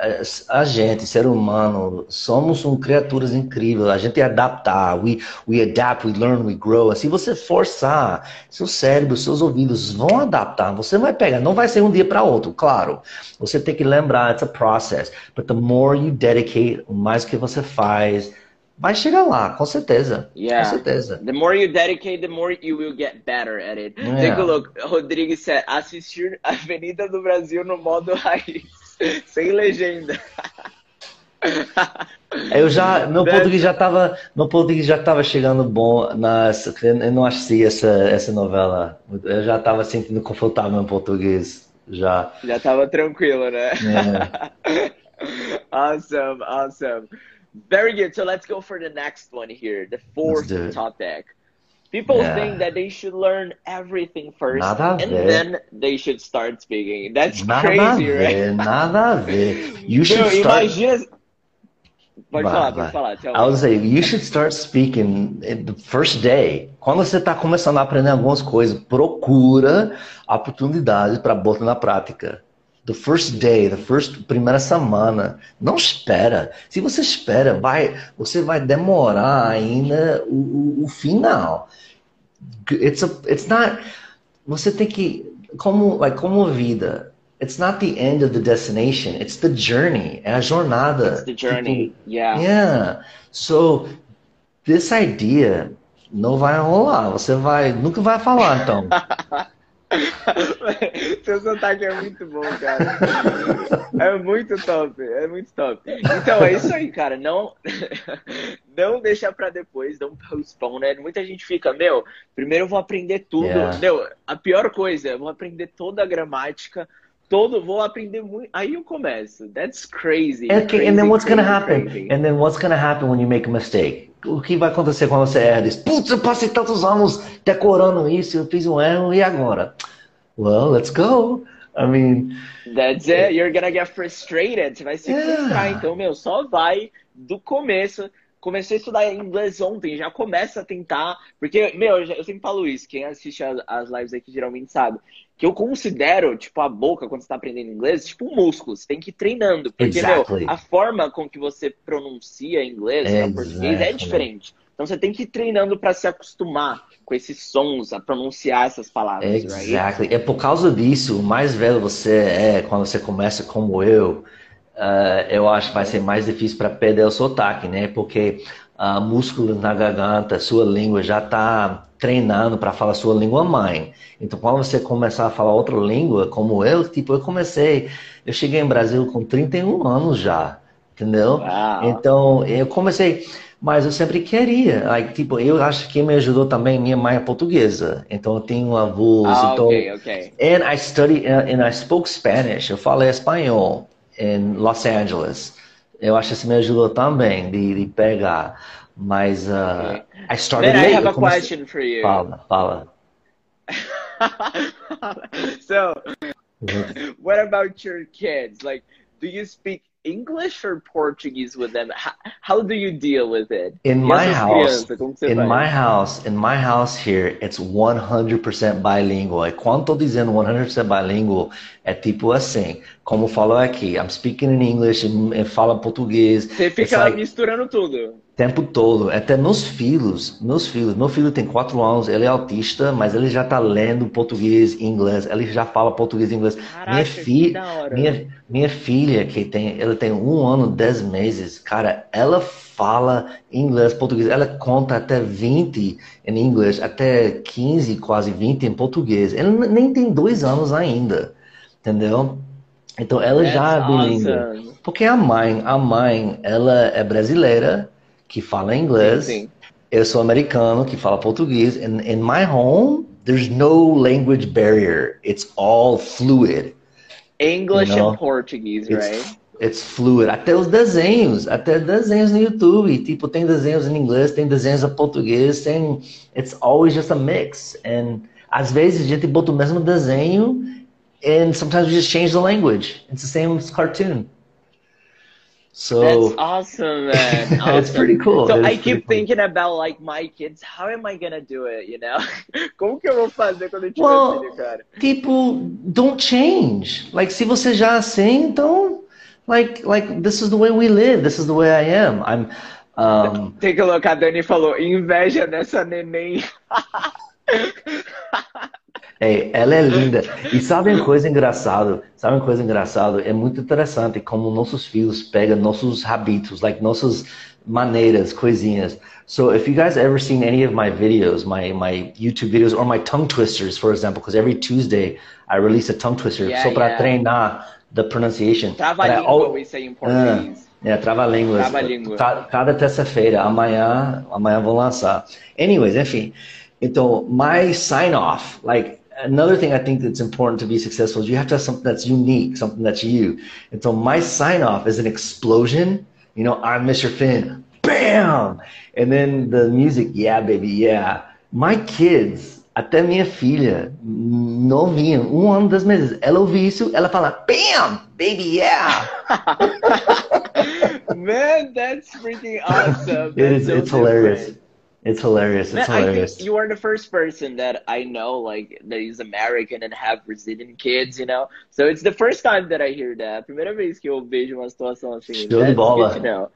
a, a gente, ser humano, somos um, criaturas incríveis, a gente é adaptar, we, we adapt, we learn, we grow. Se você forçar, seu cérebro, seus ouvidos vão adaptar, você vai pegar, não vai ser um dia para outro, claro. Você tem que lembrar, it's a process. But the more you dedicate, o mais que você faz, vai chegar lá, com certeza. Yeah. Com certeza. The more you dedicate, the more you will get better at it. Yeah. Take a look. Rodrigues said, assistir Avenida do Brasil no modo raiz, sem legenda. Eu já, meu That's- português já estava, meu português já estava chegando bom nas, eu não assisti essa essa novela. Eu já estava sentindo confortável em português já. Já tava tranquilo, né? É. awesome, awesome. Very good. So let's go for the next one here, the fourth topic. People Yeah. think that they should learn everything first Nada and ver. then they should start speaking. That's Nada crazy, ver, right? nada a ver. You should Meu, start. imagina. Pode Vai, falar, vai. pode falar. I would me. say you should start speaking in the first day. Quando você está começando a aprender algumas coisas, procura oportunidades para botar na prática. The first day, the first primeira semana. Não espera. Se você espera, vai, você vai demorar ainda o, o, o final. It's a, it's not. Você tem que como, like, como vida. It's not the end of the destination. It's the journey. É a jornada. It's the journey. Tipo, Yeah. Yeah. So, this idea não vai rolar. Você vai, nunca vai falar, então. Seu sotaque é muito bom, cara. É muito top, é muito top. Então, é isso aí, cara. Não, não deixa pra depois, não postpone. Né? Muita gente fica, meu, primeiro eu vou aprender tudo. Yeah. Meu, a pior coisa, eu vou aprender toda a gramática, todo, vou aprender muito. Aí eu começo. That's crazy. Okay, crazy, and then what's gonna happen? crazy. And then what's gonna happen when you make a mistake? O que vai acontecer quando você erra? Diz, putz, eu passei tantos anos decorando isso, eu fiz um erro, e agora? Well, let's go. I mean, That's it. You're gonna get frustrated. Você vai se Yeah. frustrar. Então, meu, só vai do começo. Comecei a estudar inglês ontem, já começa a tentar. Porque, meu, eu, sempre falo isso. Quem assiste as, as lives aqui geralmente sabe. Que eu considero, tipo, a boca, quando você tá aprendendo inglês, tipo um músculo. Você tem que ir treinando. Porque, Exactly. meu, a forma com que você pronuncia inglês para português é Exactly. diferente. Então você tem que ir treinando para se acostumar com esses sons, a pronunciar essas palavras, right? Exactly. É por causa disso, o mais velho você é, quando você começa como eu, ah, eu acho que vai ser mais difícil para perder o sotaque, né? Porque ah, músculo na garganta, sua língua já está treinando para falar sua língua mãe. Então, quando você começar a falar outra língua, como eu, tipo, eu comecei, eu cheguei em Brasil com 31 anos já, entendeu? Uau. Então, eu comecei, mas eu sempre queria. Like, tipo, eu acho que me ajudou também, minha mãe é portuguesa. Então, eu tenho avós. Ah, então, ok, ok. And I studied, uh, and I spoke Spanish. Eu falei espanhol em Los Angeles. Eu acho que isso me ajudou também de, de pegar. Mas uh, I started Then I have a question for you. Fala, fala. so, what about your kids? Like, do you speak English or Portuguese with them? How, how do you deal with it? In my house, crianças, como que você in my house, in my house here, it's 100% bilingual. E quando tô dizendo 100% bilingual, é tipo assim, como falou aqui, I'm speaking in English fala português. Você fica like- misturando tudo. Tempo todo. Até meus filhos, meus filhos. Meu filho tem quatro anos, ele é autista, mas ele já está lendo português e inglês. Ele já fala português e inglês. Caraca, minha, fi minha, minha filha, que tem, ela tem um ano, dez meses, cara, ela fala inglês, português. Ela conta até 20 em inglês, até 15, quase 20 em português. Ela nem tem dois anos ainda, entendeu? Então ela That's já é. Awesome. Porque a mãe, a mãe, ela é brasileira, que fala inglês. Sim, sim. Eu sou americano, que fala português. And in my home, there's no language barrier. It's all fluid. English you know? and Portuguese, it's, right? It's fluid. Até os desenhos, até desenhos no YouTube. Tipo, tem desenhos em inglês, tem desenhos em português, tem... It's always just a mix. And às vezes a gente bota o mesmo desenho and sometimes we just change the language. It's the same as cartoon. So that's awesome, man. Awesome. it's pretty cool. So I keep cool. thinking about like my kids. How am I gonna do it? You know, como que eu vou fazer quando eu tiver well, filho, cara? People don't change. Like, se você já é assim, então, like, like this is the way we live. This is the way I am. I'm. Um... Tem que colocar. A Dani falou inveja dessa neném. É, ela é linda. E sabe uma coisa engraçada? Sabe uma coisa engraçada? É muito interessante como nossos filhos pegam nossos hábitos, like nossas maneiras, coisinhas. So if you guys ever seen any of my videos, my my YouTube videos or my tongue twisters, for example, because every Tuesday I release a tongue twister yeah, só para yeah. treinar the pronunciation. Trava-língua, we say em português. Uh, é, trava-línguas. Trava-língua. Cada terça-feira, amanhã, amanhã vou lançar. Anyways, enfim. Então, my sign off, like another thing I think that's important to be successful is you have to have something that's unique, something that's you. And so my sign off is an explosion. You know, I'm Mr. Finn, bam! And then the music, yeah, baby, yeah. My kids, até minha filha, novinha, um ano das meses, ela ouve isso, ela fala, bam, baby, yeah! Man, that's freaking awesome. That's it is, so it's hilarious. It's hilarious. It's Man, hilarious. You are the first person that I know like that is American and have Brazilian kids, you know. So it's the first time that I hear that. Primeira vez que eu vejo uma situação assim. Show de bola.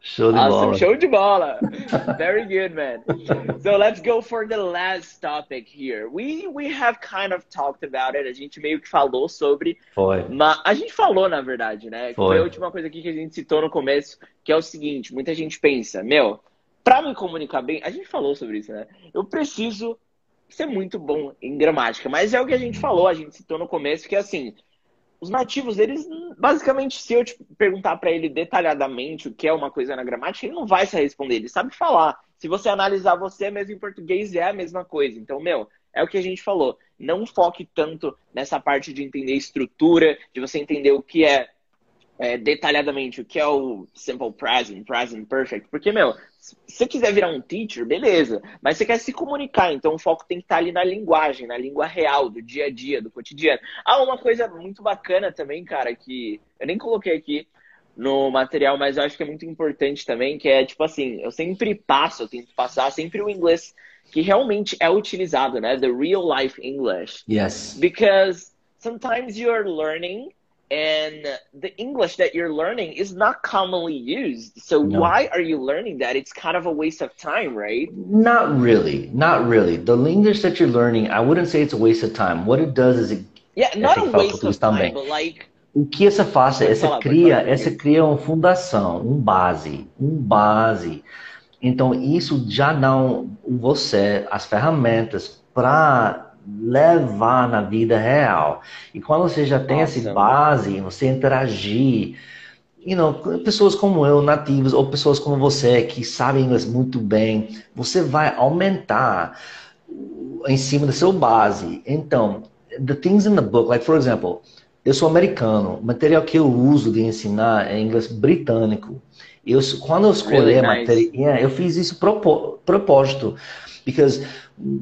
Show de awesome. bola. Show de bola. Very good, man. So let's go for the last topic here. We we have kind of talked about it. A gente meio que falou sobre. Foi. Mas a gente falou na verdade, né? Foi. Foi a última coisa aqui que a gente citou no começo, que é o seguinte: muita gente pensa, meu para me comunicar bem, a gente falou sobre isso, né? Eu preciso ser muito bom em gramática, mas é o que a gente falou, a gente citou no começo, que assim, os nativos, eles basicamente, se eu te perguntar para ele detalhadamente o que é uma coisa na gramática, ele não vai se responder, ele sabe falar. Se você analisar você mesmo em português, é a mesma coisa. Então, meu, é o que a gente falou. Não foque tanto nessa parte de entender estrutura, de você entender o que é é, detalhadamente o que é o simple present, present perfect, porque, meu, se você quiser virar um teacher, beleza, mas você quer se comunicar, então o foco tem que estar ali na linguagem, na língua real, do dia a dia, do cotidiano. Ah, uma coisa muito bacana também, cara, que eu nem coloquei aqui no material, mas eu acho que é muito importante também, que é, tipo assim, eu sempre passo, eu tento passar sempre o inglês que realmente é utilizado, né? The real life English. Yes. Because sometimes you're learning and the English that you're learning is not commonly used. So no. why are you learning that? It's kind of a waste of time, right? Not really. Not really. The English that you're learning, I wouldn't say it's a waste of time. What it does is it Yeah, not a waste of time, but like o que essa faz? Essa falar, cria, essa cria uma fundação, um base, um base. Então isso já dá você as ferramentas para levar na vida real. E quando você já tem Nossa, essa base, você interagir, you know, pessoas como eu, nativos, ou pessoas como você, que sabem inglês muito bem, você vai aumentar em cima da sua base. Então, the things in the book, like for example, eu sou americano, o material que eu uso de ensinar é inglês britânico. Eu, quando eu escolhi really a nice. matéria, yeah, eu fiz isso propó propósito. Because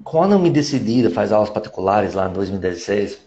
quando eu me decidi fazer aulas particulares lá em 2016,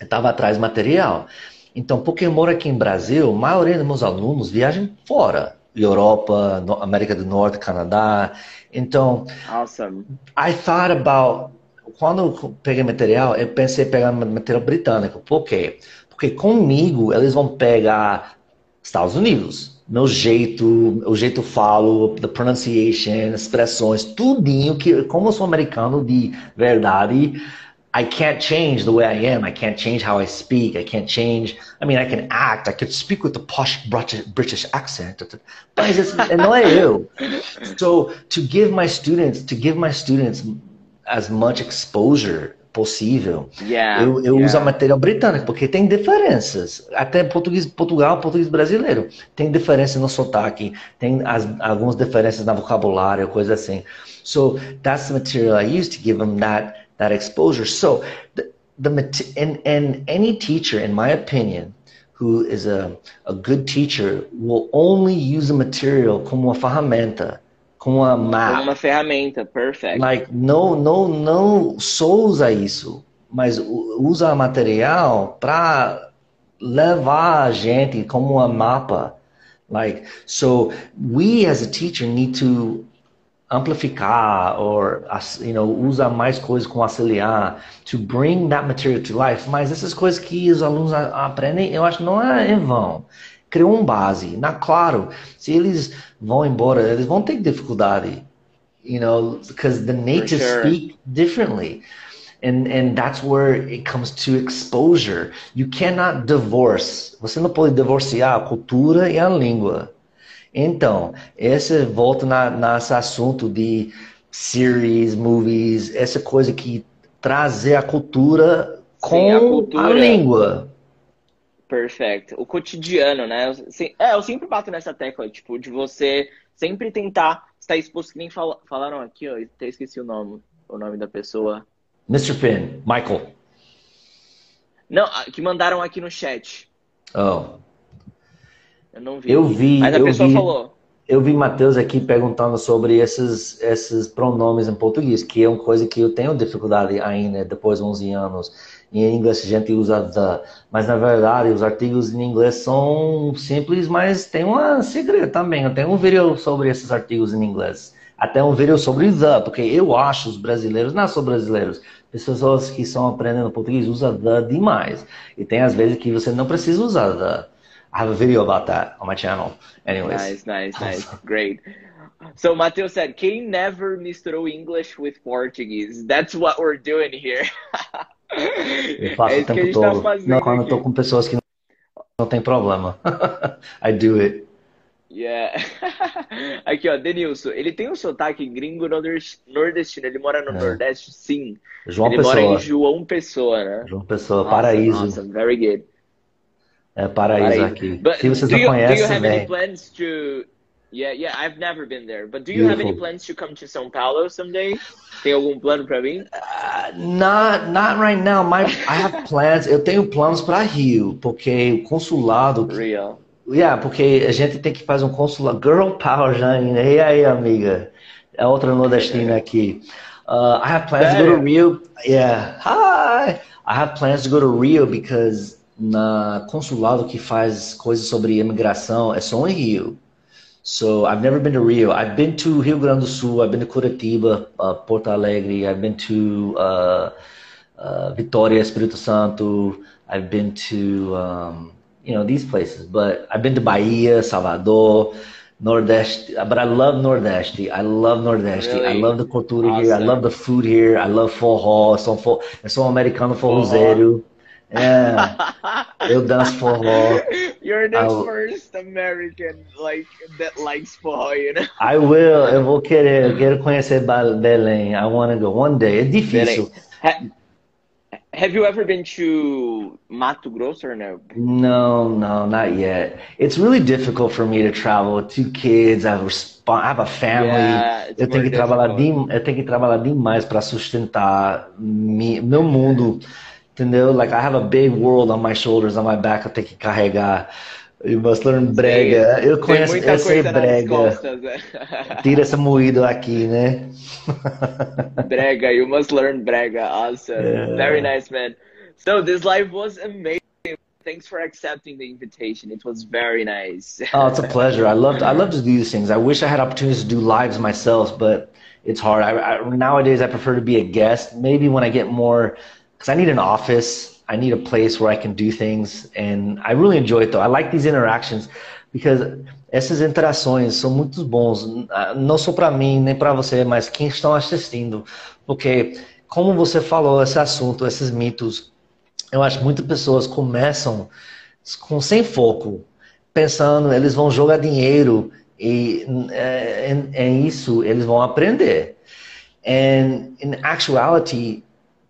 eu estava atrás de material. Então, porque eu moro aqui em Brasil, a maioria dos meus alunos viajam fora. Europa, América do Norte, Canadá. Então, awesome. I thought about quando eu peguei material, eu pensei em pegar material britânico. Por quê? Porque comigo eles vão pegar Estados Unidos. Meu jeito, o jeito falo, the pronunciation, expressões, tudinho que, como eu sou americano de verdade, I can't change the way I am. I can't change how I speak. I can't change. I mean, I can act. I could speak with a posh British accent. But it's, eh, não é. So to give my students, to give my students as much exposure possível, yeah, eu, eu yeah. uso material britânico, porque tem diferenças. Até português Portugal, português brasileiro. Tem diferença no sotaque, tem as, algumas diferenças na vocabulário, coisa assim. So that's the material I use to give them that that exposure. So the, the and, and any teacher, in my opinion, who is a, a good teacher will only use a material como uma ferramenta, map. Como uma ferramenta, perfect. Like, não, não, não só usa isso, mas usa material para levar a gente como uma mapa. Like, so we as a teacher need to amplificar or you know usa mais coisas com auxiliar to bring that material to life mas essas coisas que os alunos aprendem eu acho não é em vão criou um base na claro se eles vão embora eles vão ter dificuldade you know because the natives sure. speak differently and and that's where it comes to exposure you cannot divorce você não pode divorciar a cultura e a língua então, esse volta na, nesse assunto de series, movies, essa coisa que trazer a cultura com Sim, a, cultura. a, língua. Perfeito. O cotidiano, né? É, eu sempre bato nessa tecla, tipo, de você sempre tentar estar exposto, que nem fal falaram aqui, ó, até esqueci o nome, o nome da pessoa. Mr. Finn, Michael. Não, que mandaram aqui no chat. Oh. Eu não vi. Eu vi. Mas a pessoa vi, falou. Eu vi Matheus aqui perguntando sobre esses, esses pronomes em português, que é uma coisa que eu tenho dificuldade ainda, depois de 11 anos. Em inglês a gente usa the, mas na verdade os artigos em inglês são simples, mas tem um segredo também. Eu tenho um vídeo sobre esses artigos em inglês. Até um vídeo sobre the, porque eu acho os brasileiros, não são brasileiros, pessoas que estão aprendendo português usam the demais. E tem às vezes que você não precisa usar the. I have a video about that on my channel. Anyways. Nice, nice, nice. Great. So Mateo said, quem never misturou English with Portuguese? That's what we're doing here. eu faço é o tempo todo. Tá não, quando aqui. eu tô com pessoas que não, não tem problema. I do it. Yeah. Aqui, ó, Denilson. Ele tem um sotaque gringo nordestino. Ele mora no é. Nordeste, sim. João ele Pessoa. mora em João Pessoa, né? João Pessoa, paraíso. Awesome, very good. É paraíso, aqui. But Se vocês não conhecem, do you have any plans to Yeah, yeah, I've never been there. But do you Beautiful. have any plans to come to São Paulo someday? Tem algum plano para mim? Uh, not, not right now. My, I have plans. Eu tenho planos para Rio, porque o consulado. Real. Yeah, porque a gente tem que fazer um consulado. Girl power, Jane. E aí, amiga? É outra nordestina aqui. Uh, I have plans to go to Rio. Yeah. Hi. I have plans to go to Rio because na consulado que faz coisas sobre imigração é só em Rio. So I've never been to Rio. I've been to Rio Grande do Sul. I've been to Curitiba, uh, Porto Alegre. I've been to uh, uh, Vitória, Espírito Santo. I've been to um, you know these places. But I've been to Bahia, Salvador, Nordeste. But I love Nordeste. I love Nordeste. Really? I love the culture awesome. here. I love the food here. I love forró. Sou, for, eu sou um americano forrozeiro. É, eu danço forró. You're the I, first American like that likes forró, you know? I will. Eu vou querer. Eu quero conhecer Belém. I want to go one day. É difícil. have you ever been to Mato Grosso or no? No, no, not yet. It's really difficult for me to travel with two kids. I have, I have a family. Yeah, eu tenho que trabalhar eu tenho que trabalhar demais para sustentar meu mundo. Entendeu? Like I have a big world on my shoulders, on my back, eu tenho que carregar. You must learn brega. Sim, eu conheço, eu sei brega. Costas, né? Tira essa moída aqui, né? brega, you must learn brega. Awesome. Yeah. Very nice, man. So this live was amazing. Thanks for accepting the invitation. It was very nice. oh, it's a pleasure. I love I love to do these things. I wish I had opportunities to do lives myself, but it's hard. I, I, nowadays I prefer to be a guest. Maybe when I get more because I need an office. I need a place where I can do things, and I really enjoy it though. I like these interactions because essas interações são muito bons, não só para mim nem para você, mas quem estão assistindo, porque como você falou esse assunto, esses mitos, eu acho que muitas pessoas começam com sem foco, pensando eles vão jogar dinheiro e é, em, em isso eles vão aprender. And in actuality,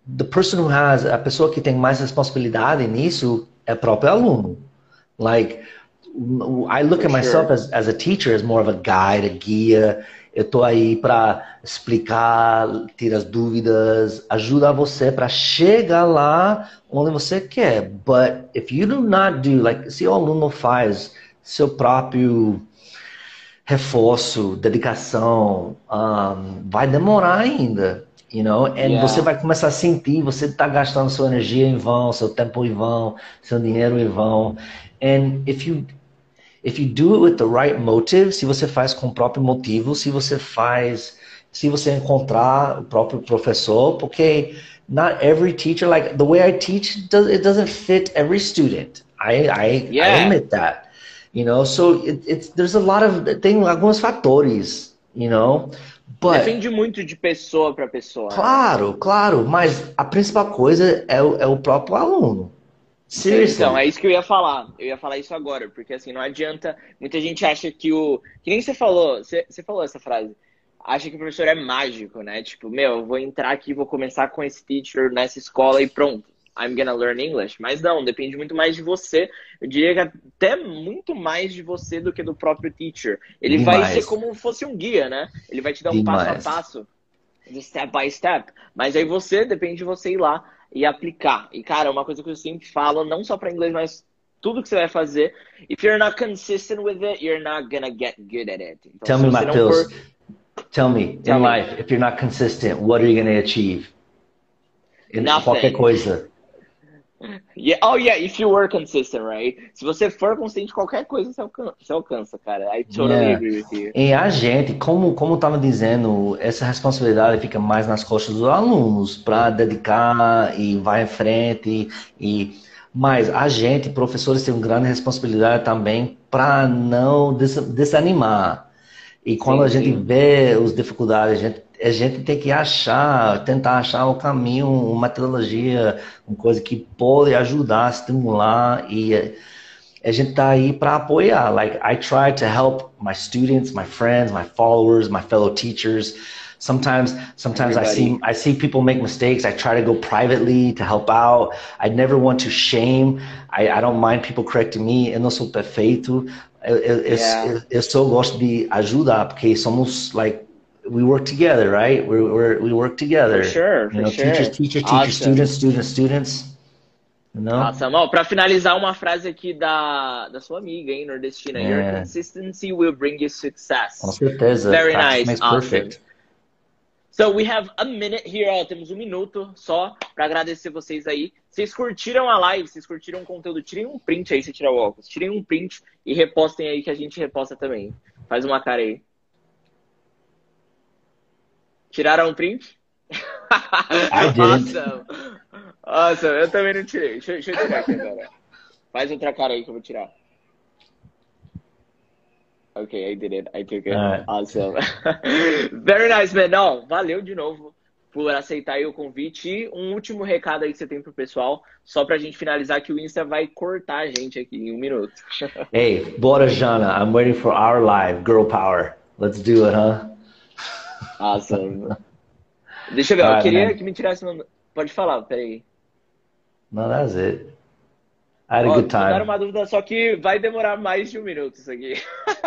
the person who has, a pessoa que tem mais responsabilidade nisso é o próprio aluno. Like, I look For at myself sure. as, as a teacher as more of a guide, a guia. Eu tô aí para explicar, tirar as dúvidas, ajudar você para chegar lá onde você quer. But if you do not do, like, se o aluno faz seu próprio reforço, dedicação, um, vai demorar ainda. You know? And yeah. você vai começar a sentir, você está gastando sua energia em vão, seu tempo em vão, seu dinheiro em vão. And if you if you do it with the right motive, se você faz com o próprio motivo, se você faz, se você encontrar o próprio professor, porque not every teacher like the way I teach it doesn't fit every student. I I, yeah. I admit that. You know, so it, it's there's a lot of tem alguns fatores, you know. But, Depende muito de pessoa para pessoa. Né? Claro, né? claro, mas a principal coisa é o, é o próprio aluno. Seriously. Então, é isso que eu ia falar. Eu ia falar isso agora, porque assim, não adianta. Muita gente acha que o. Que nem você falou, você, você falou essa frase. Acha que o professor é mágico, né? Tipo, meu, eu vou entrar aqui, vou começar com esse teacher nessa escola e pronto. I'm gonna learn English. Mas não, depende muito mais de você. Eu diria que até muito mais de você do que do próprio teacher. Ele Demais. vai ser como fosse um guia, né? Ele vai te dar um Demais. passo a passo, de step by step. Mas aí você, depende de você ir lá e aplicar. E, cara, uma coisa que eu sempre falo, não só para inglês, mas tudo que você vai fazer. If you're not consistent with it, you're not gonna get good at it. Então, Tell me, Matheus. For... Tell me, Tell in me. life, if you're not consistent, what are you gonna achieve? In Nothing. qualquer coisa. Yeah, oh yeah, if you were consistent, right? Se você for consistente, qualquer coisa você alcança, você alcança cara. I totally yeah. agree with you. E a gente, como como estava dizendo, essa responsabilidade fica mais nas costas dos alunos para dedicar e vai em frente e mas a gente, professores, tem uma grande responsabilidade também para não desanimar. E quando sim, a gente sim. vê as dificuldades, a gente a gente tem que achar, tentar achar o caminho, uma metodologia, uma coisa que pode ajudar, estimular e a gente tá aí para apoiar. Like I try to help my students, my friends, my followers, my fellow teachers. Sometimes, sometimes Everybody. I see I see people make mistakes. I try to go privately to help out. I never want to shame. I, I don't mind people correcting me. Eu não sou perfeito. Eu, eu, yeah. eu, eu só gosto de ajudar porque somos like we work together, right? we we we work together. For sure, for you know, sure. Teachers, teachers, awesome. teachers, students, students, students. You know? Awesome. Oh, para finalizar, uma frase aqui da, da sua amiga, hein, nordestina. Yeah. Your consistency will bring you success. Com certeza. Very Practice nice. Awesome. Perfect. So we have a minute here, ó, temos um minuto só para agradecer vocês aí. Vocês curtiram a live, vocês curtiram o conteúdo, tirem um print aí se tirar o óculos, tirem um print e repostem aí que a gente reposta também. Faz uma cara aí. Tiraram um print? Awesome. awesome. Eu também não tirei. Deixa, deixa eu tirar aqui agora. Faz outra cara aí que eu vou tirar. Ok, I did it. I took it. Right. Awesome. Very nice, man. Não, valeu de novo por aceitar o convite. E um último recado aí que você tem pro pessoal, só pra gente finalizar que o Insta vai cortar a gente aqui em um minuto. hey, bora Jana, I'm waiting for our live, Girl Power. Let's do it, huh? Awesome. Deixa eu ver, eu queria que me tirasse. Pode falar, peraí. No, that's it. I had a good time. uma dúvida, só que vai demorar mais de um minuto isso aqui.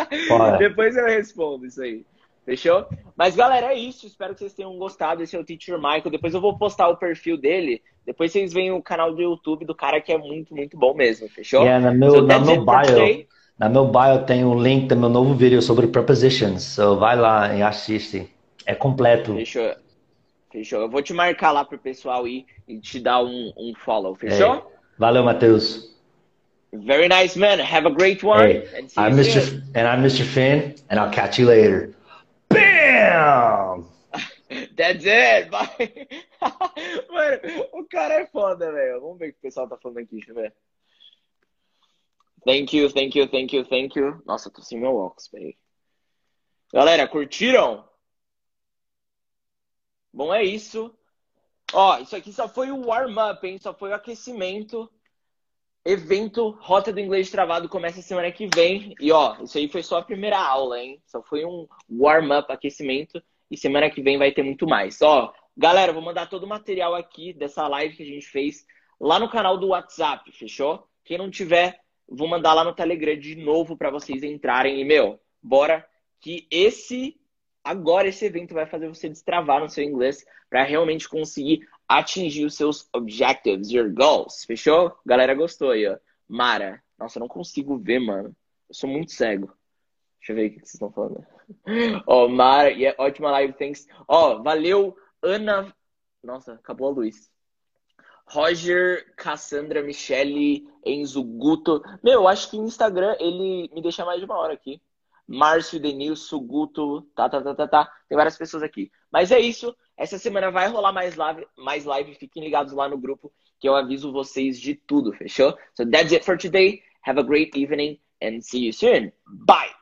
Depois eu respondo isso aí. Fechou? Mas galera, é isso. Espero que vocês tenham gostado. Esse é o Teacher Michael. Depois eu vou postar o perfil dele. Depois vocês veem o canal do YouTube do cara que é muito, muito bom mesmo. Fechou? Yeah, no meu, so na meu bio. Na meu bio tem o um link do meu novo vídeo sobre prepositions. So vai lá e assiste. É completo. Fechou. Fechou. Eu vou te marcar lá pro pessoal ir e te dar um, um follow. Fechou? É. Valeu, Matheus. Very nice, man. Have a great one. Hey, I'm Mr. And I'm Mr. Finn, and I'll catch you later. Bam! That's it. Bye. Mano, o cara é foda, velho. Vamos ver o que o pessoal tá falando aqui, deixa eu ver. Thank you, thank you, thank you, thank you. Nossa, tô sem meu óculos, peraí. Galera, curtiram? Bom, é isso. Ó, isso aqui só foi o warm-up, hein? Só foi o aquecimento. Evento Rota do Inglês Travado começa semana que vem. E ó, isso aí foi só a primeira aula, hein? Só foi um warm-up, aquecimento. E semana que vem vai ter muito mais. Ó, galera, vou mandar todo o material aqui dessa live que a gente fez lá no canal do WhatsApp, fechou? Quem não tiver, vou mandar lá no Telegram de novo para vocês entrarem. E, meu, bora que esse agora esse evento vai fazer você destravar no seu inglês para realmente conseguir atingir os seus objectives, your goals. Fechou? Galera gostou aí, ó. Mara. Nossa, eu não consigo ver, mano. Eu sou muito cego. Deixa eu ver o que vocês estão falando. Ó, oh, Mara, yeah, ótima live, thanks. Ó, oh, valeu, Ana. Nossa, acabou a luz. Roger, Cassandra, Michele, Enzo, Guto. Meu, acho que no Instagram ele me deixa mais de uma hora aqui. Márcio, Denilson, Guto, tá, tá, tá, tá, tá. Tem várias pessoas aqui. Mas é isso. Essa semana vai rolar mais live, mais live. Fiquem ligados lá no grupo que eu aviso vocês de tudo, fechou? So that's it for today. Have a great evening and see you soon. Bye!